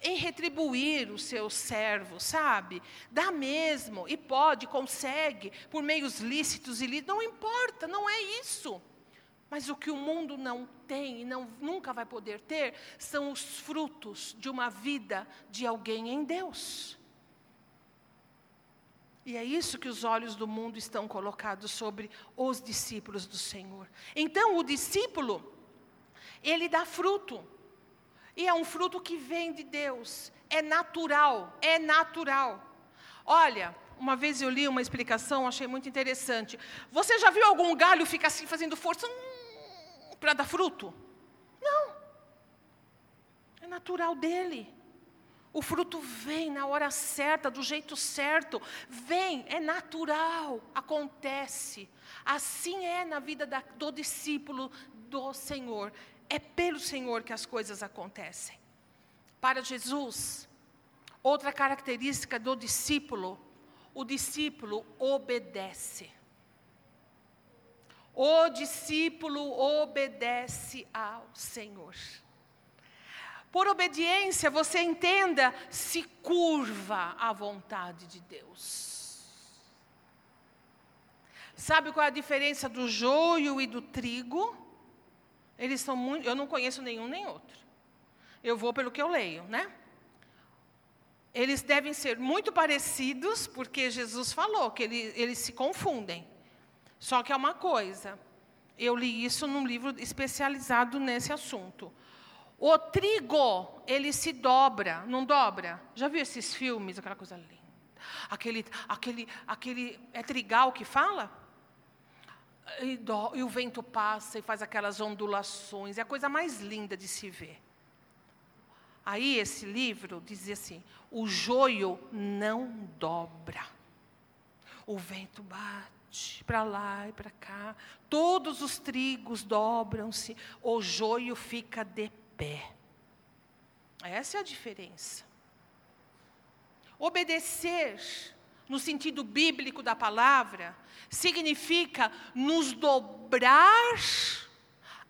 em retribuir os seus servos, sabe? Dá mesmo, e pode, consegue, por meios lícitos e lícitos, não importa, não é isso. Mas o que o mundo não tem e não, nunca vai poder ter são os frutos de uma vida de alguém em Deus. E é isso que os olhos do mundo estão colocados sobre os discípulos do Senhor. Então, o discípulo, ele dá fruto. E é um fruto que vem de Deus. É natural, é natural. Olha, uma vez eu li uma explicação, achei muito interessante. Você já viu algum galho ficar assim fazendo força hum, para dar fruto? Não. É natural dele. O fruto vem na hora certa, do jeito certo. Vem, é natural, acontece. Assim é na vida da, do discípulo do Senhor. É pelo Senhor que as coisas acontecem. Para Jesus, outra característica do discípulo, o discípulo obedece. O discípulo obedece ao Senhor. Por obediência, você entenda, se curva à vontade de Deus. Sabe qual é a diferença do joio e do trigo? Eles são muito. Eu não conheço nenhum nem outro. Eu vou pelo que eu leio, né? Eles devem ser muito parecidos, porque Jesus falou que ele, eles se confundem. Só que é uma coisa. Eu li isso num livro especializado nesse assunto. O trigo, ele se dobra, não dobra? Já viu esses filmes, aquela coisa linda? Aquele, aquele, aquele, é trigal que fala? E, do, e o vento passa e faz aquelas ondulações, é a coisa mais linda de se ver. Aí esse livro dizia assim: o joio não dobra. O vento bate para lá e para cá, todos os trigos dobram-se, o joio fica de pé. Essa é a diferença. Obedecer no sentido bíblico da palavra, significa nos dobrar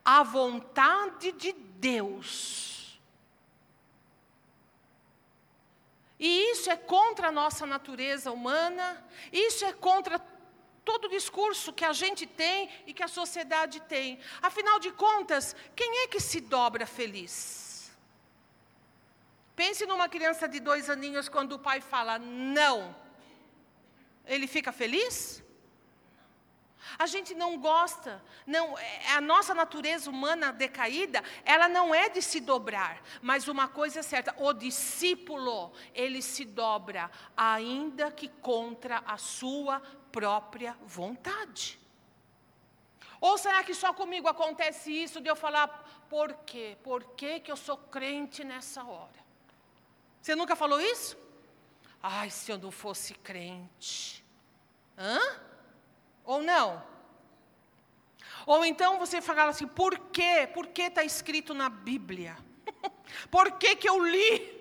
à vontade de Deus. E isso é contra a nossa natureza humana, isso é contra todo o discurso que a gente tem e que a sociedade tem. Afinal de contas, quem é que se dobra feliz? Pense numa criança de dois aninhos quando o pai fala não ele fica feliz? A gente não gosta, não, é, a nossa natureza humana decaída, ela não é de se dobrar, mas uma coisa é certa, o discípulo, ele se dobra, ainda que contra a sua própria vontade. Ou será que só comigo acontece isso de eu falar, por quê? Por que, que eu sou crente nessa hora? Você nunca falou isso? Ai, se eu não fosse crente. Hã? Ou não? Ou então você fala assim, por quê? Por que está escrito na Bíblia? por que, que eu li?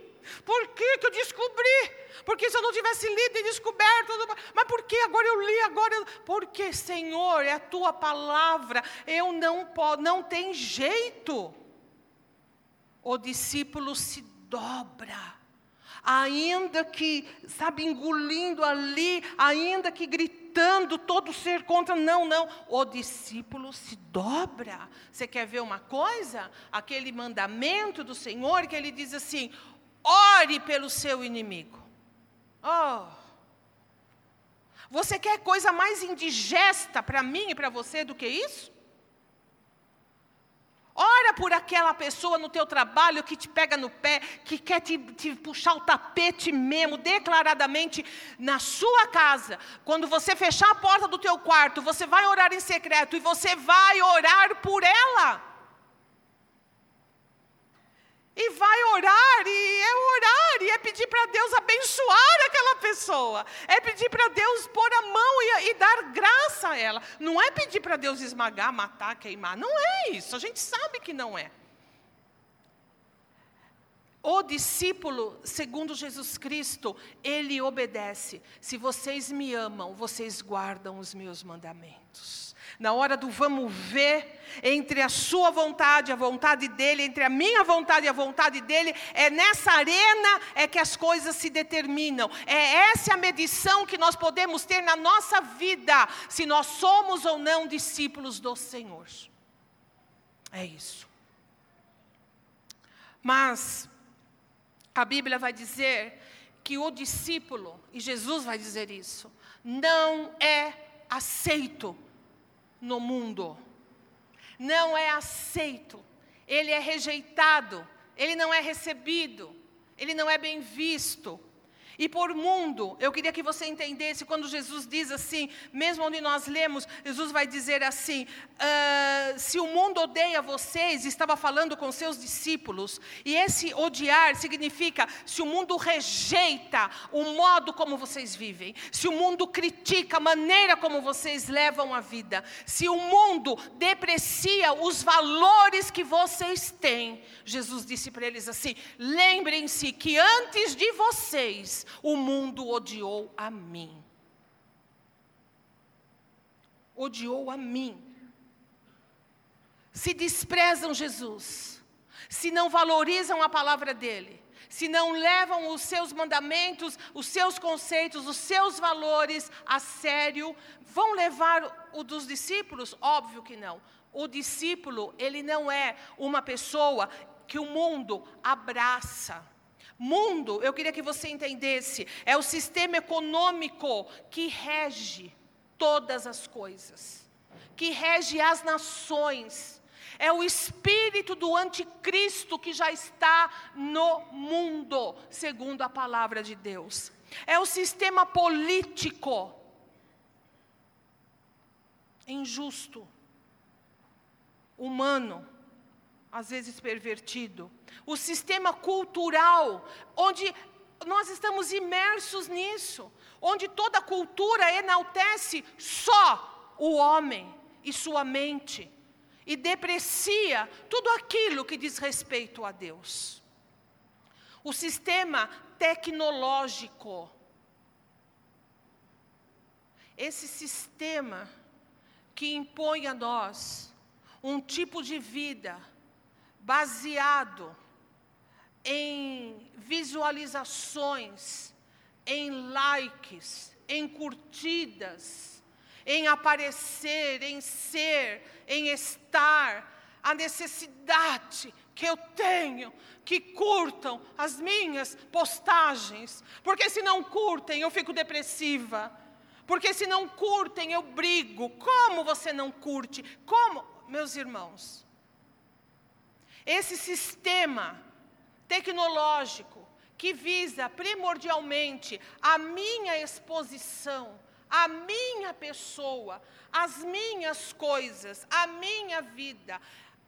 Por que, que eu descobri? Porque se eu não tivesse lido e descoberto, mas por que agora eu li agora? Porque Senhor, é a tua palavra. Eu não posso, não tem jeito. O discípulo se dobra ainda que, sabe, engolindo ali, ainda que gritando gritando, todo ser contra. Não, não. O discípulo se dobra. Você quer ver uma coisa? Aquele mandamento do Senhor que ele diz assim: ore pelo seu inimigo. Oh. Você quer coisa mais indigesta para mim e para você do que isso? Ora por aquela pessoa no teu trabalho que te pega no pé, que quer te, te, puxar o tapete mesmo, declaradamente, na sua casa. Quando você fechar a porta do teu quarto, você vai orar em secreto e você vai orar por ela. E vai orar, e é orar, e é pedir para Deus abençoar aquela pessoa. É pedir para Deus pôr a mão e, e, dar graça a ela. Não é pedir para Deus esmagar, matar, queimar. Não é isso. A gente sabe que não é. O discípulo, segundo Jesus Cristo, ele obedece. Se vocês me amam, vocês guardam os meus mandamentos na hora do vamos ver, entre a sua vontade e a vontade dele, entre a minha vontade e a vontade dele, é nessa arena é que as coisas se determinam. É essa a medição que nós podemos ter na nossa vida, se nós somos ou não discípulos do Senhor. É isso. Mas a Bíblia vai dizer que o discípulo, e Jesus vai dizer isso, não é aceito no mundo. Não é aceito, ele é rejeitado, ele não é recebido, ele não é bem visto. E por mundo, eu queria que você entendesse quando Jesus diz assim, mesmo onde nós lemos, Jesus vai dizer assim: uh, se o mundo odeia vocês, estava falando com seus discípulos, e esse odiar significa se o mundo rejeita o modo como vocês vivem, se o mundo critica a maneira como vocês levam a vida, se o mundo deprecia os valores que vocês têm, Jesus disse para eles assim: lembrem-se que antes de vocês, o mundo odiou a mim. Odiou a mim. Se desprezam Jesus, se não valorizam a palavra dele, se não levam os seus mandamentos, os seus conceitos, os seus valores a sério, vão levar o dos discípulos? Óbvio que não. O discípulo, ele não é uma pessoa que o mundo abraça. Mundo, eu queria que você entendesse, é o sistema econômico que rege todas as coisas, que rege as nações. É o espírito do anticristo que já está no mundo, segundo a palavra de Deus. É o sistema político injusto, humano, às vezes pervertido. O sistema cultural, onde nós estamos imersos nisso, onde toda cultura enaltece só o homem e sua mente e deprecia tudo aquilo que diz respeito a Deus. O sistema tecnológico, esse sistema que impõe a nós um tipo de vida baseado em visualizações, em likes, em curtidas, em aparecer, em ser, em estar, a necessidade que eu tenho que curtam as minhas postagens, porque se não curtem eu fico depressiva, porque se não curtem eu brigo. Como você não curte? Como, meus irmãos? Esse sistema tecnológico que visa primordialmente a minha exposição, a minha pessoa, as minhas coisas, a minha vida,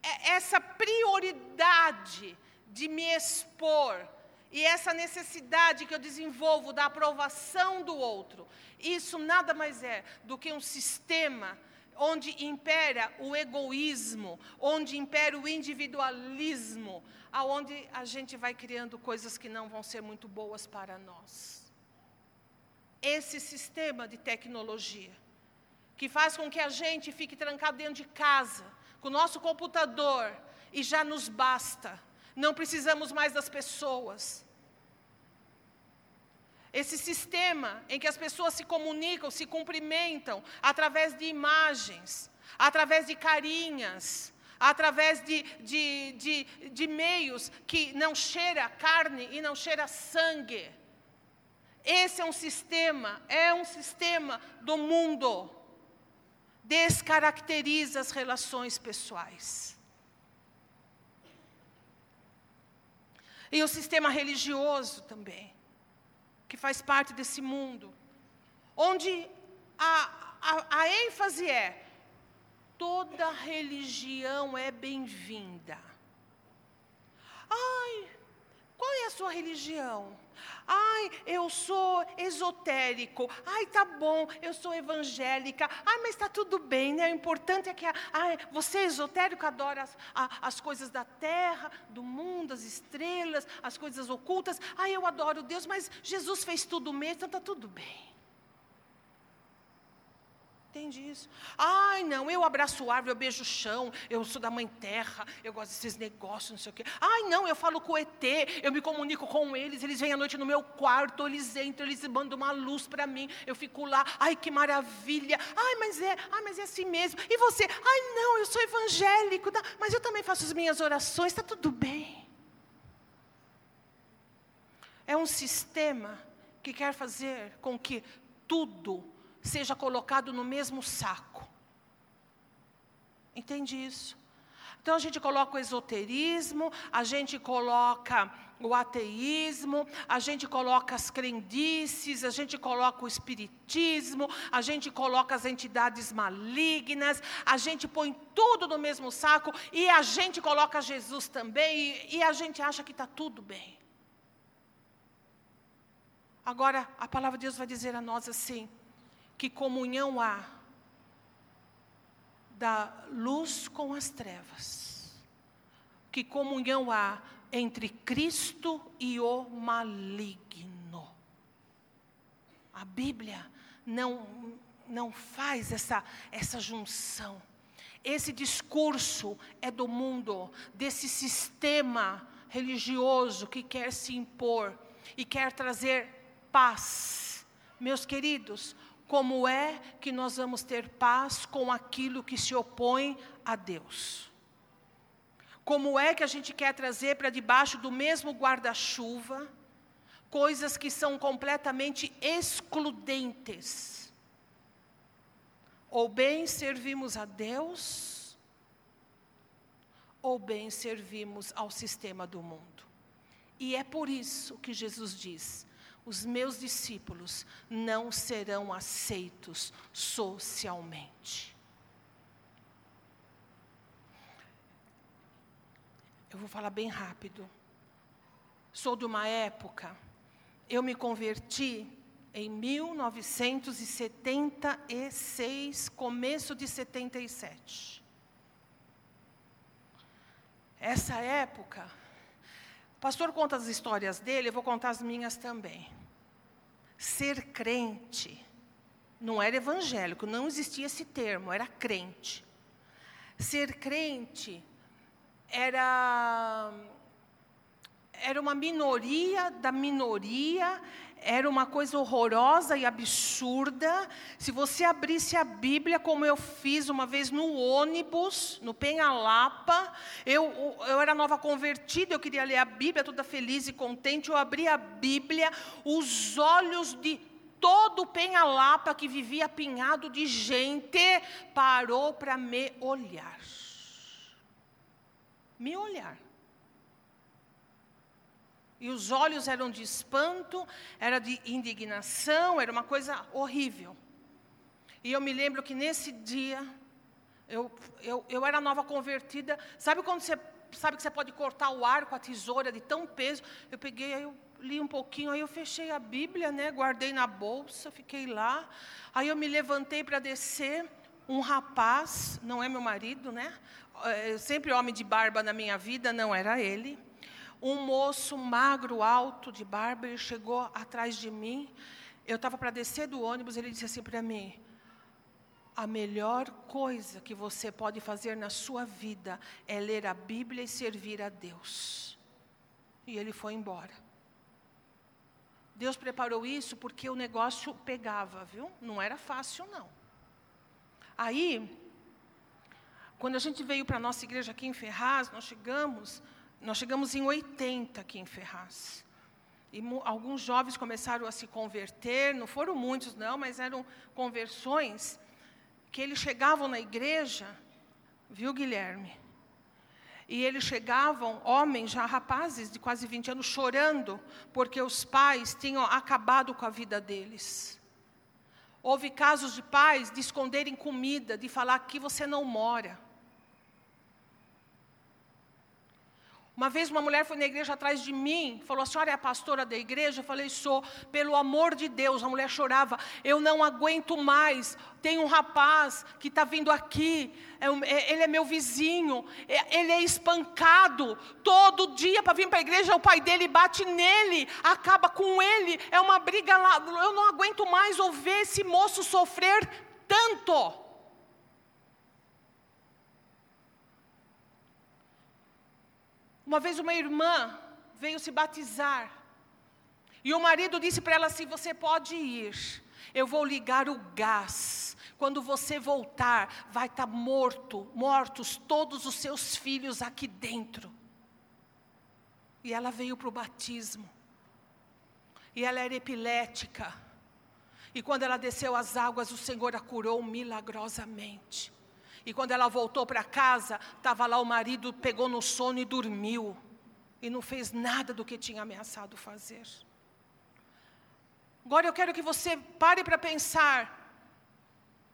é essa prioridade de me expor e essa necessidade que eu desenvolvo da aprovação do outro, isso nada mais é do que um sistema onde impera o egoísmo, onde impera o individualismo, aonde a gente vai criando coisas que não vão ser muito boas para nós. Esse sistema de tecnologia que faz com que a gente fique trancado dentro de casa, com o nosso computador e já nos basta. Não precisamos mais das pessoas. Esse sistema em que as pessoas se comunicam, se cumprimentam através de imagens, através de carinhas, através de, de, de, de meios que não cheira carne e não cheira sangue. Esse é um sistema, é um sistema do mundo. Descaracteriza as relações pessoais. E o sistema religioso também, que faz parte desse mundo, onde a, a, a ênfase é toda religião é bem-vinda. Ai, qual é a sua religião? Ai, eu sou esotérico. Ai, tá bom, eu sou evangélica. Ai, mas está tudo bem, né? O importante é que ai, você é esotérico, adora as, a, as coisas da terra, do mundo, as estrelas, as coisas ocultas. Ai, eu adoro Deus, mas Jesus fez tudo mesmo, então está tudo bem entende isso. Ai, não, eu abraço árvore, eu beijo o chão, eu sou da mãe terra, eu gosto desses negócios, não sei o quê. Ai, não, eu falo com o ET, eu me comunico com eles, eles vêm à noite no meu quarto, eles entram, eles mandam uma luz para mim, eu fico lá, ai, que maravilha. Ai, mas é, ai, mas é assim mesmo. E você? Ai, não, eu sou evangélico, tá? mas eu também faço as minhas orações, está tudo bem. É um sistema que quer fazer com que tudo seja colocado no mesmo saco. Entende isso? Então a gente coloca o esoterismo, a gente coloca o ateísmo, a gente coloca as crendices, a gente coloca o espiritismo, a gente coloca as entidades malignas, a gente põe tudo no mesmo saco e a gente coloca Jesus também e, e a gente acha que está tudo bem. Agora, a palavra de Deus vai dizer a nós assim: que comunhão há da luz com as trevas? Que comunhão há entre Cristo e o maligno? A Bíblia não, não faz essa, essa junção. Esse discurso é do mundo, desse sistema religioso que quer se impor e quer trazer paz. Meus queridos, como é que nós vamos ter paz com aquilo que se opõe a Deus? Como é que a gente quer trazer para debaixo do mesmo guarda-chuva coisas que são completamente excludentes? Ou bem servimos a Deus, ou bem servimos ao sistema do mundo. E é por isso que Jesus diz: os meus discípulos não serão aceitos socialmente. Eu vou falar bem rápido. Sou de uma época, eu me converti em 1976, começo de 77. Essa época, pastor conta as histórias dele, eu vou contar as minhas também. Ser crente não era evangélico, não existia esse termo, era crente. Ser crente era era uma minoria da minoria, era uma coisa horrorosa e absurda. Se você abrisse a Bíblia, como eu fiz uma vez no ônibus, no Penhalapa, eu, eu era nova convertida, eu queria ler a Bíblia, toda feliz e contente. Eu abri a Bíblia, os olhos de todo o Penhalapa que vivia apinhado de gente parou para me olhar. Me olhar. E os olhos eram de espanto, era de indignação, era uma coisa horrível. E eu me lembro que nesse dia, eu, eu, eu era nova convertida. Sabe quando você sabe que você pode cortar o ar com a tesoura de tão peso? Eu peguei, aí eu li um pouquinho, aí eu fechei a Bíblia, né, guardei na bolsa, fiquei lá. Aí eu me levantei para descer. Um rapaz, não é meu marido, né? É, sempre homem de barba na minha vida, não era ele um moço magro, alto, de barba, ele chegou atrás de mim. Eu estava para descer do ônibus, ele disse assim para mim: A melhor coisa que você pode fazer na sua vida é ler a Bíblia e servir a Deus. E ele foi embora. Deus preparou isso porque o negócio pegava, viu? Não era fácil, não. Aí, quando a gente veio para a nossa igreja aqui em Ferraz, nós chegamos, nós chegamos em 80 aqui em Ferraz. E alguns jovens começaram a se converter, não foram muitos não, mas eram conversões que eles chegavam na igreja, viu Guilherme? E eles chegavam, homens já rapazes de quase 20 anos, chorando, porque os pais tinham acabado com a vida deles. Houve casos de pais de esconderem comida, de falar que você não mora. Uma vez uma mulher foi na igreja atrás de mim, falou: A senhora é a pastora da igreja? Eu falei: Sou, pelo amor de Deus. A mulher chorava: Eu não aguento mais. Tem um rapaz que está vindo aqui, é é, ele é meu vizinho, é, ele é espancado todo dia para vir para a igreja. O pai dele bate nele, acaba com ele, é uma briga lá. Eu não aguento mais ouvir esse moço sofrer tanto. Uma vez uma irmã veio se batizar. E o marido disse para ela assim: Você pode ir, eu vou ligar o gás. Quando você voltar, vai estar tá morto, mortos todos os seus filhos aqui dentro. E ela veio para o batismo. E ela era epilética. E quando ela desceu as águas, o Senhor a curou milagrosamente. E quando ela voltou para casa, estava lá o marido, pegou no sono e dormiu. E não fez nada do que tinha ameaçado fazer. Agora eu quero que você pare para pensar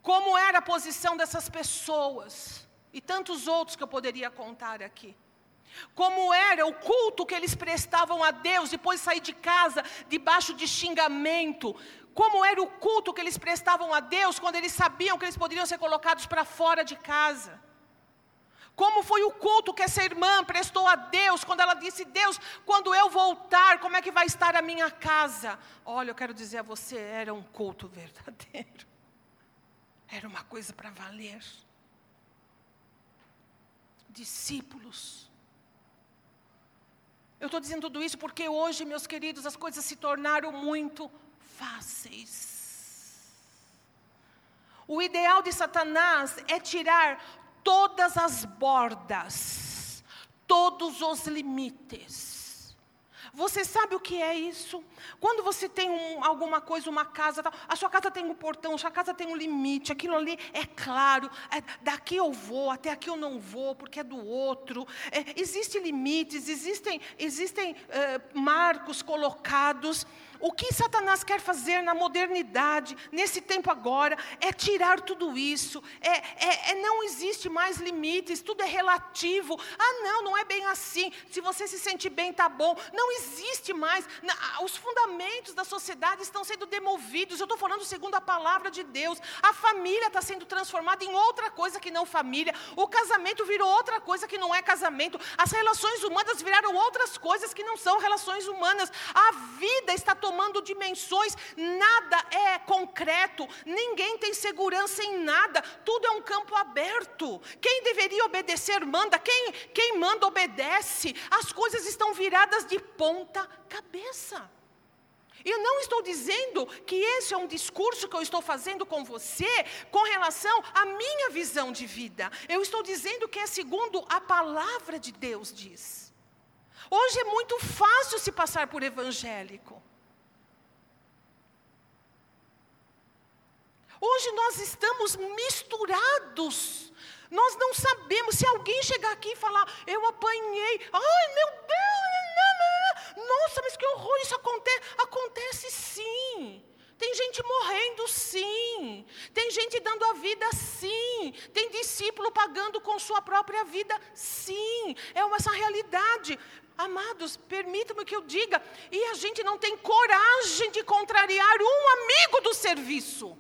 como era a posição dessas pessoas e tantos outros que eu poderia contar aqui. Como era o culto que eles prestavam a Deus depois de sair de casa, debaixo de xingamento, como era o culto que eles prestavam a Deus quando eles sabiam que eles poderiam ser colocados para fora de casa. Como foi o culto que essa irmã prestou a Deus quando ela disse: Deus, quando eu voltar, como é que vai estar a minha casa? Olha, eu quero dizer a você: era um culto verdadeiro, era uma coisa para valer. Discípulos. Eu estou dizendo tudo isso porque hoje, meus queridos, as coisas se tornaram muito fáceis. O ideal de Satanás é tirar todas as bordas, todos os limites. Você sabe o que é isso? Quando você tem um, alguma coisa, uma casa, tal, a sua casa tem um portão, a sua casa tem um limite, aquilo ali é claro, é, daqui eu vou, até aqui eu não vou, porque é do outro. É, existem limites, existem, existem é, marcos colocados. O que Satanás quer fazer na modernidade, nesse tempo agora, é tirar tudo isso. É, é, é, não existe mais limites, tudo é relativo. Ah, não, não é bem assim. Se você se sente bem, está bom. Não existe mais. Os fundamentos da sociedade estão sendo demovidos. Eu estou falando segundo a palavra de Deus. A família está sendo transformada em outra coisa que não família. O casamento virou outra coisa que não é casamento. As relações humanas viraram outras coisas que não são relações humanas. A vida está tomando tomando dimensões, nada é concreto, ninguém tem segurança em nada, tudo é um campo aberto. Quem deveria obedecer, manda, quem, quem manda, obedece. As coisas estão viradas de ponta cabeça. Eu não estou dizendo que esse é um discurso que eu estou fazendo com você com relação à minha visão de vida. Eu estou dizendo que é segundo a palavra de Deus diz. Hoje é muito fácil se passar por evangélico. Hoje nós estamos misturados. Nós não sabemos. Se alguém chegar aqui e falar, eu apanhei, ai meu Deus, nossa, mas que horror, isso acontece. Acontece sim. Tem gente morrendo, sim. Tem gente dando a vida, sim. Tem discípulo pagando com sua própria vida, sim. É essa realidade. Amados, permitam-me que eu diga. E a gente não tem coragem de contrariar um amigo do serviço.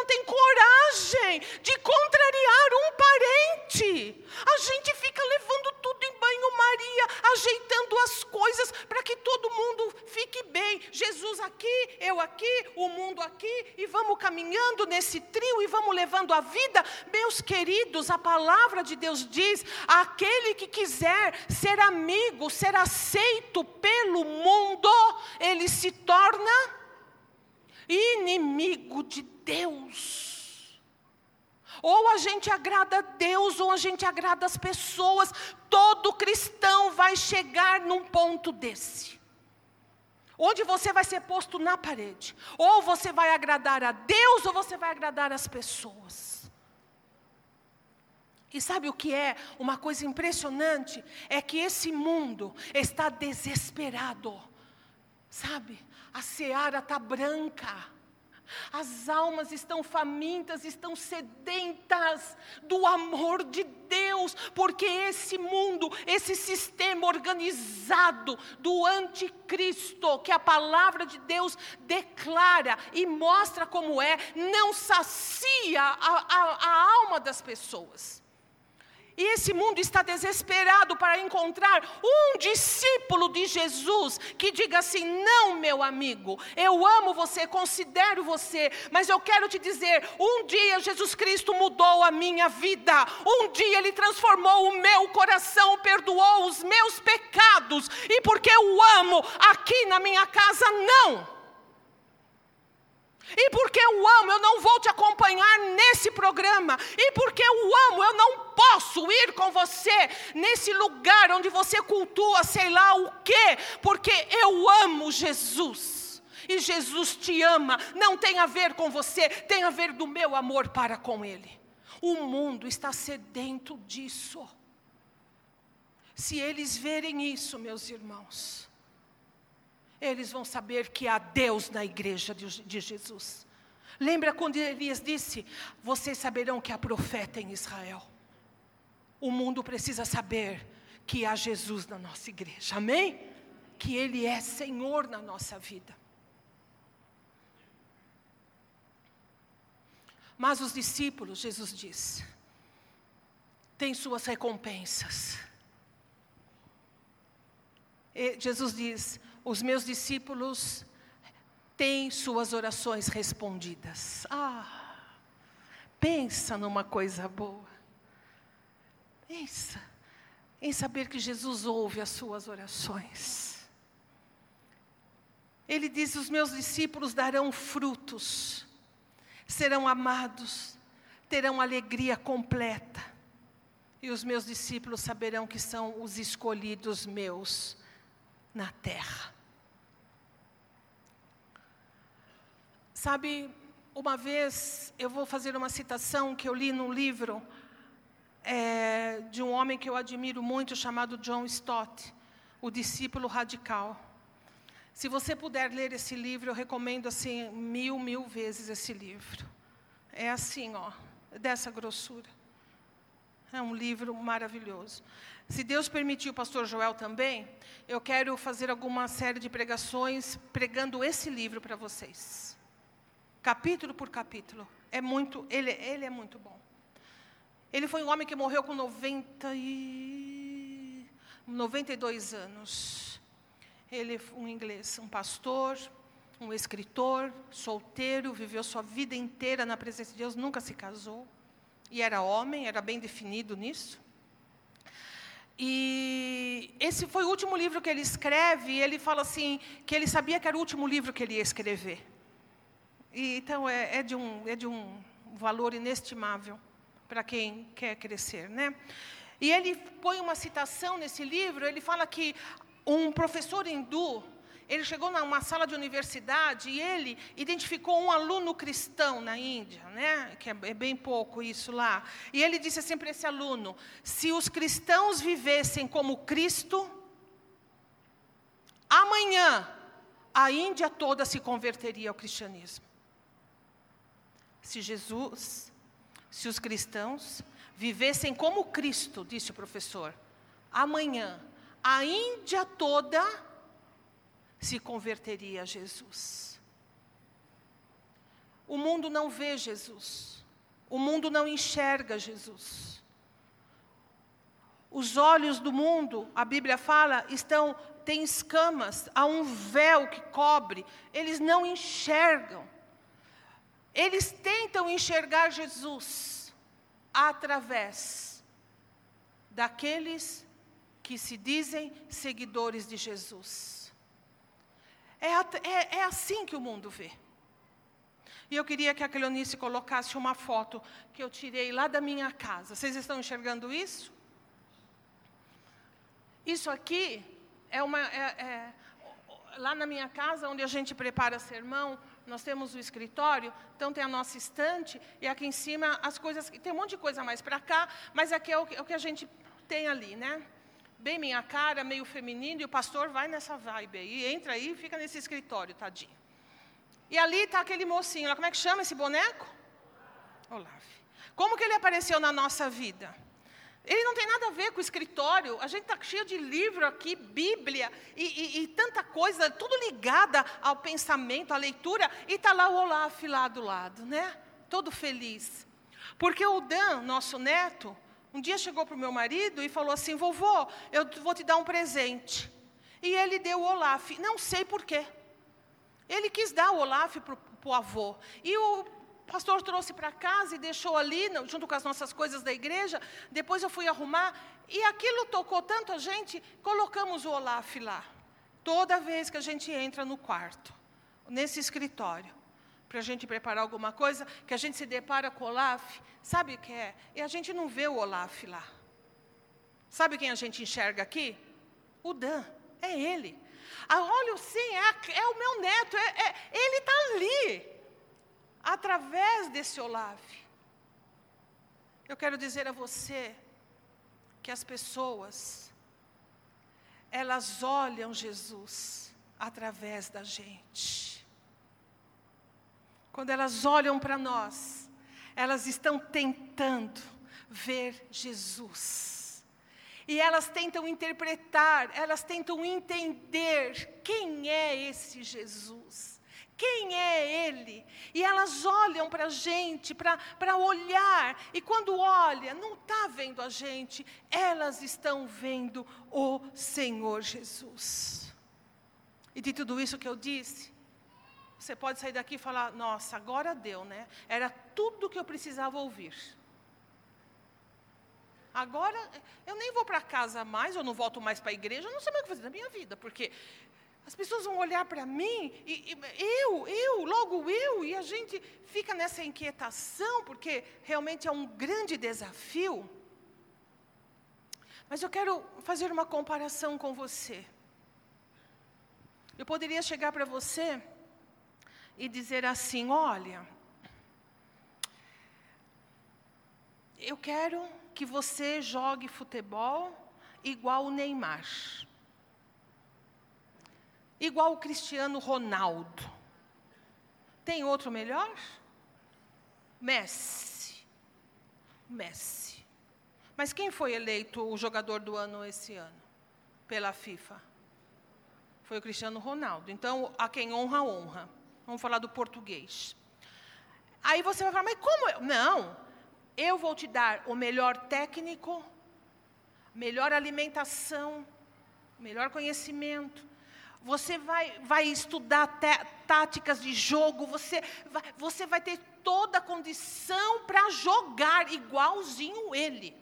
Não tem coragem de contrariar um parente. A gente fica levando tudo em banho calmaria, ajeitando as coisas para que todo mundo fique bem. Jesus aqui, eu aqui, o mundo aqui, e vamos caminhando nesse trio e vamos levando a vida. Meus queridos, a palavra de Deus diz: aquele que quiser ser amigo, ser aceito pelo mundo, ele se torna inimigo de Deus. Ou a gente agrada a Deus, ou a gente agrada as pessoas. Todo cristão vai chegar num ponto desse. Onde você vai ser posto na parede. Ou você vai agradar a Deus, ou você vai agradar as pessoas. E sabe o que é uma coisa impressionante? É que esse mundo está desesperado. Sabe? A seara está branca. As almas estão famintas, estão sedentas do amor de Deus, porque esse mundo, esse sistema organizado do anticristo, que a palavra de Deus declara e mostra como é, não sacia a, a, a alma das pessoas. E esse mundo está desesperado para encontrar um discípulo de Jesus que diga assim: não, meu amigo, eu amo você, considero você, mas eu quero te dizer: um dia Jesus Cristo mudou a minha vida, um dia Ele transformou o meu coração, perdoou os meus pecados, e porque eu amo aqui na minha casa, não. E porque eu amo, eu não vou te acompanhar nesse programa. E porque eu amo, eu não posso ir com você nesse lugar onde você cultua sei lá o quê. Porque eu amo Jesus. E Jesus te ama. Não tem a ver com você, tem a ver do meu amor para com Ele. O mundo está sedento disso. Se eles verem isso, meus irmãos, eles vão saber que há Deus na igreja de, de Jesus. Lembra quando Elias disse: Vocês saberão que há profeta em Israel. O mundo precisa saber que há Jesus na nossa igreja, amém? Que Ele é Senhor na nossa vida. Mas os discípulos, Jesus diz, têm suas recompensas. E Jesus diz: os meus discípulos têm suas orações respondidas. Ah, pensa numa coisa boa. Pensa em saber que Jesus ouve as suas orações. Ele diz: Os meus discípulos darão frutos, serão amados, terão alegria completa, e os meus discípulos saberão que são os escolhidos meus na terra. Sabe, uma vez eu vou fazer uma citação que eu li num livro é, de um homem que eu admiro muito, chamado John Stott, O Discípulo Radical. Se você puder ler esse livro, eu recomendo assim mil, mil vezes esse livro. É assim, ó, dessa grossura. É um livro maravilhoso. Se Deus permitir o pastor Joel também, eu quero fazer alguma série de pregações pregando esse livro para vocês. Capítulo por capítulo. É muito, ele, ele é muito bom. Ele foi um homem que morreu com 90 e 92 anos. Ele é um inglês, um pastor, um escritor, solteiro, viveu sua vida inteira na presença de Deus, nunca se casou. E era homem, era bem definido nisso. E esse foi o último livro que ele escreve, e ele fala assim, que ele sabia que era o último livro que ele ia escrever. E, então, é, é, de um, é de um valor inestimável para quem quer crescer. Né? E ele põe uma citação nesse livro, ele fala que um professor hindu, ele chegou numa sala de universidade e ele identificou um aluno cristão na Índia, né? que é, é bem pouco isso lá. E ele disse assim para esse aluno: se os cristãos vivessem como Cristo, amanhã a Índia toda se converteria ao cristianismo. Se Jesus, se os cristãos vivessem como Cristo, disse o professor, amanhã a Índia toda se converteria a Jesus. O mundo não vê Jesus. O mundo não enxerga Jesus. Os olhos do mundo, a Bíblia fala, estão têm escamas, há um véu que cobre, eles não enxergam. Eles tentam enxergar Jesus através daqueles que se dizem seguidores de Jesus. É, é, é assim que o mundo vê. E eu queria que a Cleonice colocasse uma foto que eu tirei lá da minha casa. Vocês estão enxergando isso? Isso aqui é uma. É, é, lá na minha casa, onde a gente prepara sermão, nós temos o escritório, então tem a nossa estante, e aqui em cima as coisas. Tem um monte de coisa mais para cá, mas aqui é o, é o que a gente tem ali, né? Bem minha cara, meio feminino, e o pastor vai nessa vibe aí, entra aí e fica nesse escritório, tadinho. E ali está aquele mocinho, como é que chama esse boneco? Olaf. Como que ele apareceu na nossa vida? Ele não tem nada a ver com o escritório. A gente está cheio de livro aqui, Bíblia e, e, e, tanta coisa, tudo ligada ao pensamento, à leitura. E está lá o Olaf lá do lado, né? Todo feliz. Porque o Dan, nosso neto, um dia chegou para o meu marido e falou assim: Vovô, eu vou te dar um presente. E ele deu o Olaf. Não sei porquê. Ele quis dar o Olaf para o avô. E o pastor trouxe para casa e deixou ali, junto com as nossas coisas da igreja. Depois eu fui arrumar e aquilo tocou tanto a gente, colocamos o Olaf lá. Toda vez que a gente entra no quarto, nesse escritório, para a gente preparar alguma coisa, que a gente se depara com o Olaf, sabe o que é? E a gente não vê o Olaf lá. Sabe quem a gente enxerga aqui? O Dan, é ele. Ah, olha, sim, é, é o meu neto, é, é ele está ali através desse Olaf. Eu quero dizer a você que as pessoas, elas olham Jesus através da gente. Quando elas olham para nós, elas estão tentando ver Jesus. E elas tentam interpretar, elas tentam entender quem é esse Jesus. Quem é Ele? E elas olham para a gente, para olhar, e quando olha, não está vendo a gente, elas estão vendo o Senhor Jesus. E de tudo isso que eu disse, você pode sair daqui e falar: nossa, agora deu, né? Era tudo que eu precisava ouvir. Agora, eu nem vou para casa mais, eu não volto mais para a igreja, eu não sei mais o que fazer da minha vida, porque as pessoas vão olhar para mim e, e, eu, eu, logo eu, e a gente fica nessa inquietação, porque realmente é um grande desafio. Mas eu quero fazer uma comparação com você. Eu poderia chegar para você e dizer assim: olha, eu quero que você jogue futebol igual o Neymar igual o Cristiano Ronaldo. Tem outro melhor? Messi. Messi. Mas quem foi eleito o jogador do ano esse ano? Pela FIFA? Foi o Cristiano Ronaldo. Então, a quem honra, honra. Vamos falar do português. Aí você vai falar, mas como? Eu? Não, eu vou te dar o melhor técnico, melhor alimentação, melhor conhecimento, você vai, vai estudar táticas de jogo, você vai, você vai ter toda a condição para jogar igualzinho ele.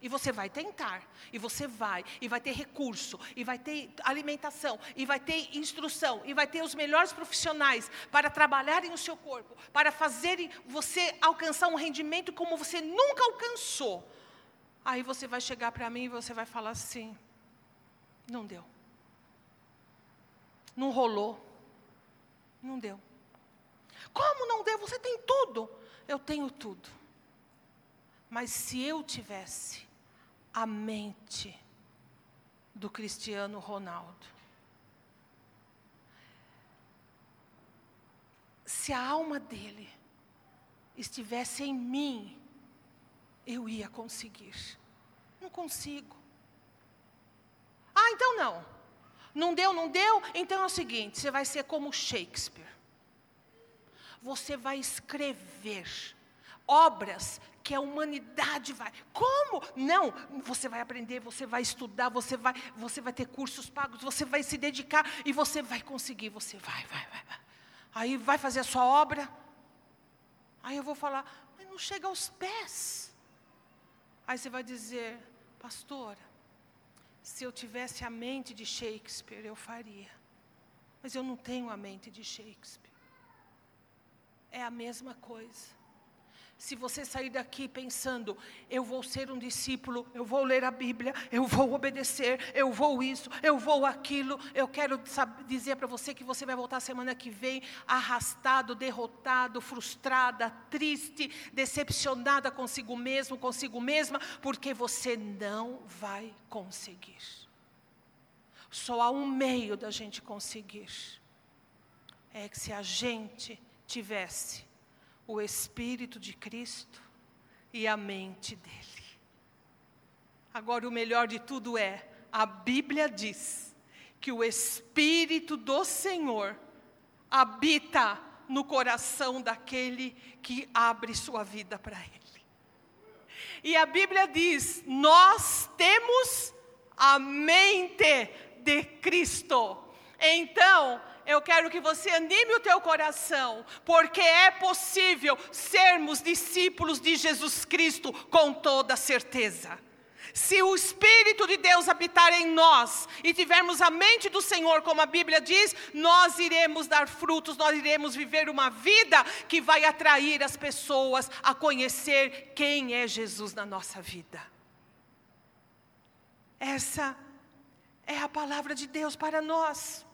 E você vai tentar, e você vai, e vai ter recurso, e vai ter alimentação, e vai ter instrução, e vai ter os melhores profissionais para trabalharem o seu corpo, para fazerem você alcançar um rendimento como você nunca alcançou. Aí você vai chegar para mim e você vai falar assim: não deu. Não rolou. Não deu. Como não deu? Você tem tudo. Eu tenho tudo. Mas se eu tivesse a mente do Cristiano Ronaldo, se a alma dele estivesse em mim, eu ia conseguir. Não consigo. Ah, então não. Não deu, não deu? Então é o seguinte: você vai ser como Shakespeare. Você vai escrever obras que a humanidade vai. Como? Não, você vai aprender, você vai estudar, você vai, você vai ter cursos pagos, você vai se dedicar e você vai conseguir, você vai, vai, vai, vai. Aí vai fazer a sua obra. Aí eu vou falar, mas não chega aos pés. Aí você vai dizer, pastora, se eu tivesse a mente de Shakespeare, eu faria. Mas eu não tenho a mente de Shakespeare. É a mesma coisa. Se você sair daqui pensando, eu vou ser um discípulo, eu vou ler a Bíblia, eu vou obedecer, eu vou isso, eu vou aquilo, eu quero dizer para você que você vai voltar semana que vem arrastado, derrotado, frustrada, triste, decepcionada consigo mesmo, consigo mesma, porque você não vai conseguir. Só há um meio da gente conseguir. É que se a gente tivesse o Espírito de Cristo e a mente dele. Agora, o melhor de tudo é: a Bíblia diz que o Espírito do Senhor habita no coração daquele que abre sua vida para Ele. E a Bíblia diz: nós temos a mente de Cristo. Então, eu quero que você anime o teu coração, porque é possível sermos discípulos de Jesus Cristo com toda certeza. Se o Espírito de Deus habitar em nós e tivermos a mente do Senhor, como a Bíblia diz, nós iremos dar frutos, nós iremos viver uma vida que vai atrair as pessoas a conhecer quem é Jesus na nossa vida. Essa é a palavra de Deus para nós.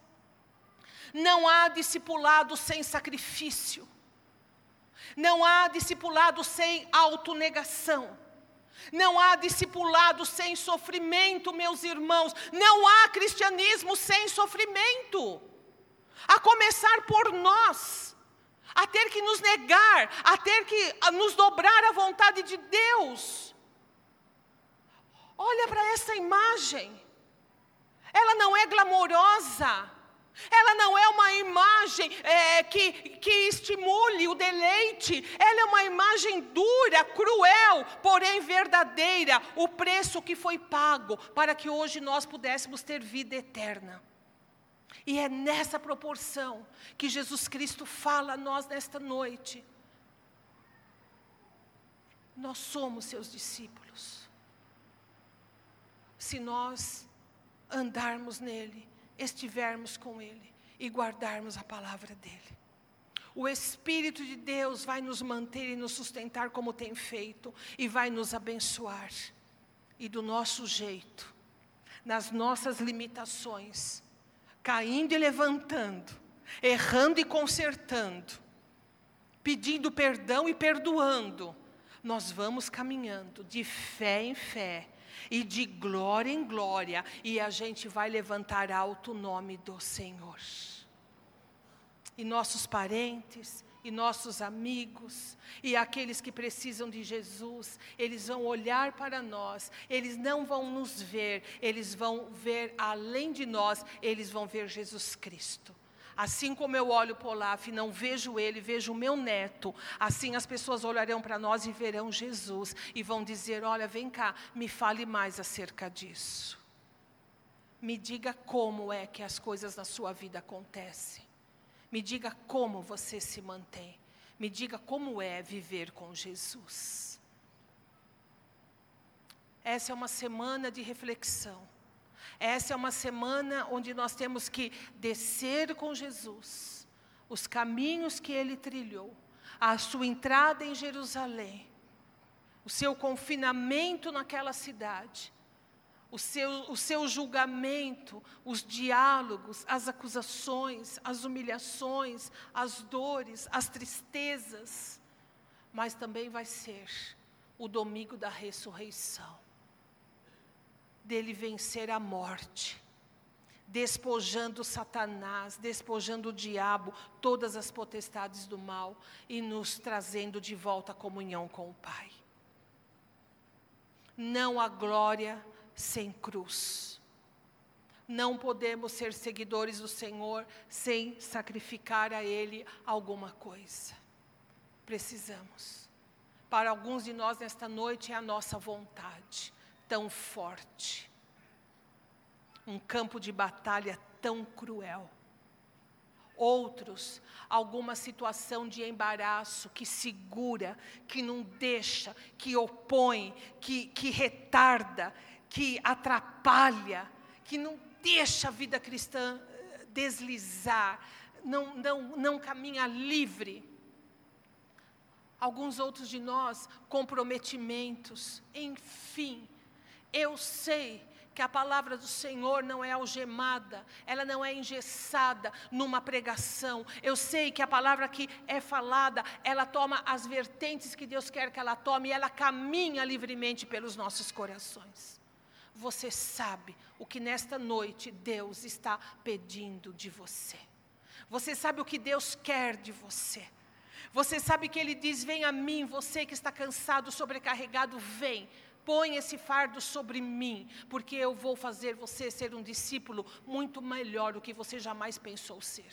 Não há discipulado sem sacrifício. Não há discipulado sem autonegação. Não há discipulado sem sofrimento, meus irmãos. Não há cristianismo sem sofrimento. A começar por nós, a ter que nos negar, a ter que nos dobrar à vontade de Deus. Olha para essa imagem. Ela não é glamourosa. Ela não é uma imagem é, que, que estimule o deleite, ela é uma imagem dura, cruel, porém verdadeira, o preço que foi pago para que hoje nós pudéssemos ter vida eterna. E é nessa proporção que Jesus Cristo fala a nós nesta noite. Nós somos seus discípulos. Se nós andarmos nele, estivermos com Ele e guardarmos a palavra dEle. O Espírito de Deus vai nos manter e nos sustentar como tem feito, e vai nos abençoar. E do nosso jeito, nas nossas limitações, caindo e levantando, errando e consertando, pedindo perdão e perdoando, nós vamos caminhando de fé em fé, e de glória em glória, e a gente vai levantar alto o nome do Senhor. E nossos parentes, e nossos amigos, e aqueles que precisam de Jesus, eles vão olhar para nós, eles não vão nos ver, eles vão ver além de nós, eles vão ver Jesus Cristo. Assim como eu olho para Olaf e não vejo ele, vejo o meu neto, assim as pessoas olharão para nós e verão Jesus e vão dizer: Olha, vem cá, me fale mais acerca disso. Me diga como é que as coisas na sua vida acontecem. Me diga como você se mantém. Me diga como é viver com Jesus. Essa é uma semana de reflexão. Essa é uma semana onde nós temos que descer com Jesus, os caminhos que ele trilhou, a sua entrada em Jerusalém, o seu confinamento naquela cidade, o seu, o seu julgamento, os diálogos, as acusações, as humilhações, as dores, as tristezas, mas também vai ser o domingo da ressurreição dele vencer a morte, despojando Satanás, despojando o diabo, todas as potestades do mal e nos trazendo de volta a comunhão com o Pai. Não há glória sem cruz. Não podemos ser seguidores do Senhor sem sacrificar a Ele alguma coisa. Precisamos para alguns de nós nesta noite é a nossa vontade tão forte. Um campo de batalha tão cruel. Outros, alguma situação de embaraço que segura, que não deixa, que opõe, que, que retarda, que atrapalha, que não deixa a vida cristã eh, deslizar, não, não, não caminha livre. Alguns outros de nós, comprometimentos, enfim. Eu sei que a palavra do Senhor não é algemada, ela não é engessada numa pregação. Eu sei que a palavra que é falada, ela toma as vertentes que Deus quer que ela tome e ela caminha livremente pelos nossos corações. Você sabe o que nesta noite Deus está pedindo de você. Você sabe o que Deus quer de você. Você sabe que Ele diz: Vem a mim, você que está cansado, sobrecarregado, vem. Põe esse fardo sobre mim, porque eu vou fazer você ser um discípulo muito melhor do que você jamais pensou ser.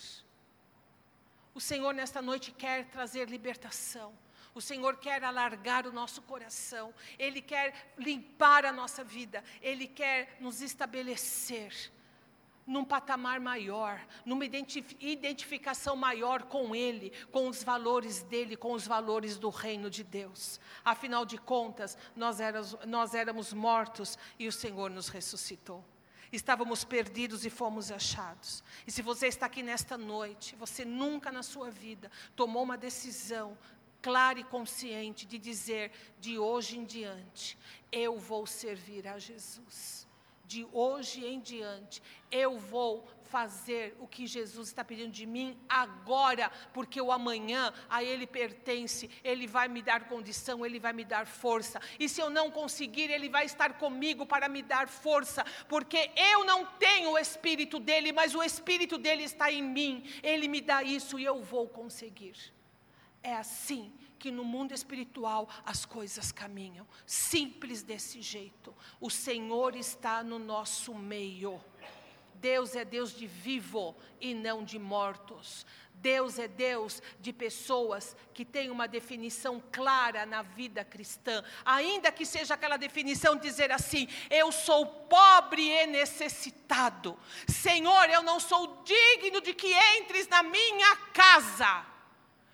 O Senhor, nesta noite, quer trazer libertação. O Senhor quer alargar o nosso coração, Ele quer limpar a nossa vida, Ele quer nos estabelecer num patamar maior, numa identificação maior com Ele, com os valores dele, com os valores do reino de Deus. Afinal de contas, nós éramos, nós éramos mortos e o Senhor nos ressuscitou. Estávamos perdidos e fomos achados. E se você está aqui nesta noite, você nunca na sua vida tomou uma decisão clara e consciente de dizer: de hoje em diante, eu vou servir a Jesus de hoje em diante, eu vou fazer o que Jesus está pedindo de mim agora, porque o amanhã a Ele pertence, Ele vai me dar condição, Ele vai me dar força. E se eu não conseguir, Ele vai estar comigo para me dar força, porque eu não tenho o Espírito dele, mas o Espírito dele está em mim. Ele me dá isso e eu vou conseguir. É assim que no mundo espiritual as coisas caminham. Simples desse jeito. O Senhor está no nosso meio. Deus é Deus de vivo e não de mortos. Deus é Deus de pessoas que têm uma definição clara na vida cristã, ainda que seja aquela definição dizer assim: eu sou pobre e necessitado. Senhor, eu não sou digno de que entres na minha casa.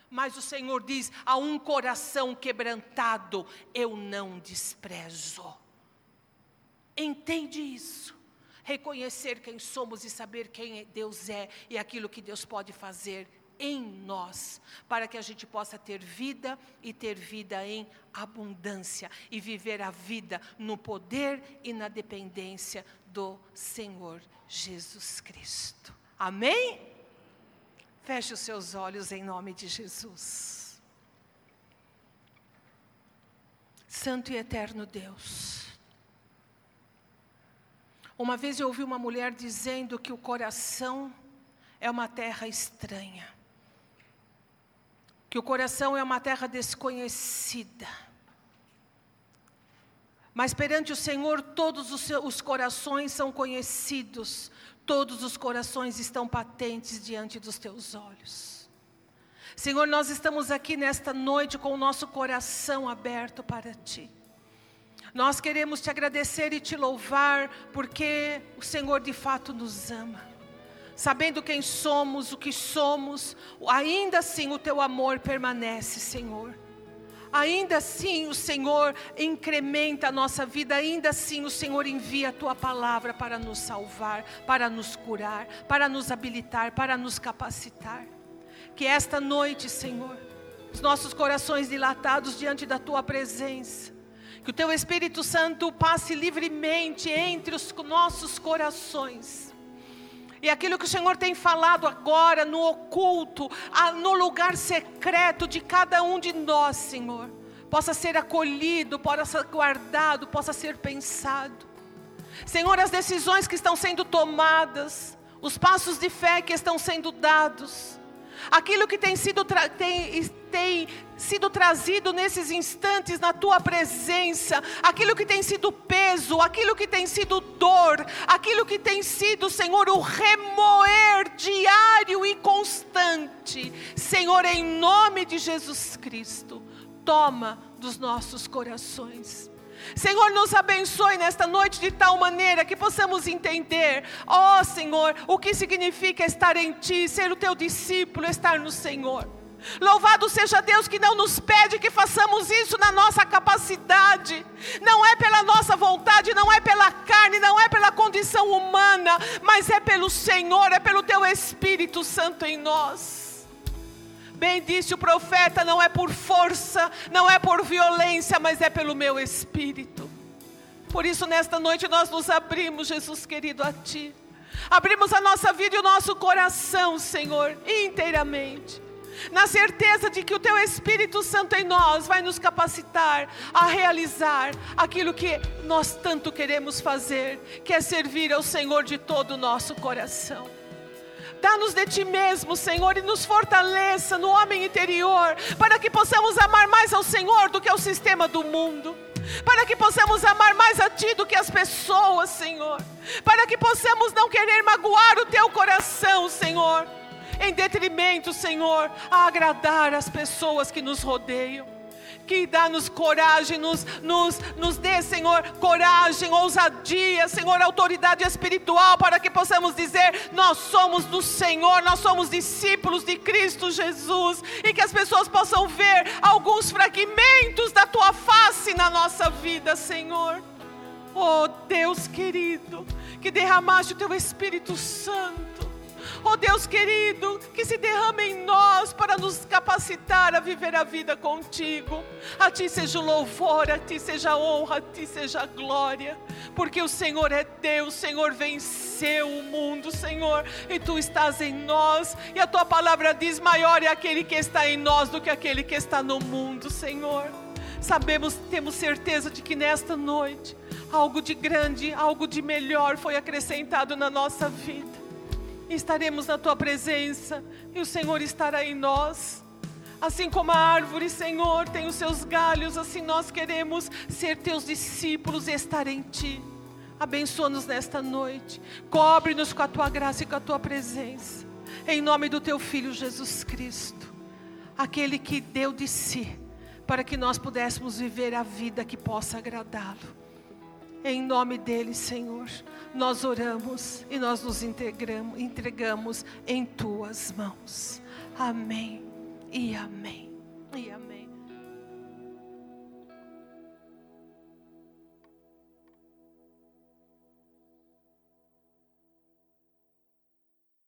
Mas o Senhor diz: a um coração quebrantado eu não desprezo. Entende isso? Reconhecer quem somos e saber quem Deus é e aquilo que Deus pode fazer em nós, para que a gente possa ter vida e ter vida em abundância e viver a vida no poder e na dependência do Senhor Jesus Cristo. Amém? Feche os seus olhos em nome de Jesus. Santo e eterno Deus. Uma vez eu ouvi uma mulher dizendo que o coração é uma terra estranha, que o coração é uma terra desconhecida. Mas perante o Senhor, todos os, seus, os corações são conhecidos, todos os corações estão patentes diante dos teus olhos. Senhor, nós estamos aqui nesta noite com o nosso coração aberto para ti. Nós queremos te agradecer e te louvar, porque o Senhor de fato nos ama. Sabendo quem somos, o que somos, ainda assim o teu amor permanece, Senhor ainda assim o Senhor incrementa a nossa vida, ainda assim o Senhor envia a tua palavra para nos salvar, para nos curar, para nos habilitar, para nos capacitar. Que esta noite, Senhor, os nossos corações dilatados diante da tua presença, que o teu Espírito Santo passe livremente entre os nossos corações e aquilo que o Senhor tem falado agora no oculto, no lugar secreto de cada um de nós, Senhor, possa ser acolhido, possa ser guardado, possa ser pensado. Senhor, as decisões que estão sendo tomadas, os passos de fé que estão sendo dados, aquilo que tem sido, tem, tem sido trazido nesses instantes na tua presença, aquilo que tem sido peso, aquilo que tem sido dor, aquilo que tem sido, Senhor, o remoer diário e constante. Senhor, em nome de Jesus Cristo, toma dos nossos corações. Senhor, nos abençoe nesta noite de tal maneira que possamos entender, ó oh, Senhor, o que significa estar em Ti, ser o Teu discípulo, estar no Senhor. Louvado seja Deus que não nos pede que façamos isso na nossa capacidade, não é pela nossa vontade, não é pela carne, não é pela condição humana, mas é pelo Senhor, é pelo Teu Espírito Santo em nós. Bem disse o profeta: não é por força, não é por violência, mas é pelo meu espírito. Por isso, nesta noite, nós nos abrimos, Jesus querido, a Ti. Abrimos a nossa vida e o nosso coração, Senhor, inteiramente na certeza de que o Teu Espírito Santo em nós vai nos capacitar a realizar aquilo que nós tanto queremos fazer, que é servir ao Senhor de todo o nosso coração. Dá-nos de Ti mesmo, Senhor, e nos fortaleça no homem interior, para que possamos amar mais ao Senhor do que ao sistema do mundo. Para que possamos amar mais a Ti do que as pessoas, Senhor, para que possamos não querer magoar o Teu coração, Senhor, em detrimento, Senhor, a agradar as pessoas que nos rodeiam. Que dá-nos coragem, nos, nos, nos dê, Senhor, coragem, ousadia, Senhor, autoridade espiritual, para que possamos dizer: nós somos do Senhor, nós somos discípulos de Cristo Jesus, e que as pessoas possam ver alguns fragmentos da tua face na nossa vida, Senhor. Oh Deus querido, que derramaste o teu Espírito Santo Oh Deus querido, que se derrame em nós para nos capacitar a viver a vida contigo. A ti seja o louvor, a ti seja a honra, a ti seja a glória, porque o Senhor é Deus, o Senhor venceu o mundo, Senhor, e tu estás em nós, e a tua palavra diz: maior é aquele que está em nós do que aquele que está no mundo, Senhor. Sabemos, temos certeza de que nesta noite algo de grande, algo de melhor foi acrescentado na nossa vida estaremos na tua presença e o Senhor estará em nós. Assim como a árvore, Senhor, tem os seus galhos, assim nós queremos ser teus discípulos e estar em ti. Abençoa-nos nesta noite, cobre-nos com a tua graça e com a tua presença, em nome do teu Filho Jesus Cristo, aquele que deu de si, para que nós pudéssemos viver a vida que possa agradá-lo. Em nome dele, Senhor nós oramos e nós nos entregamos, entregamos em tuas mãos. Amém e amém e amém.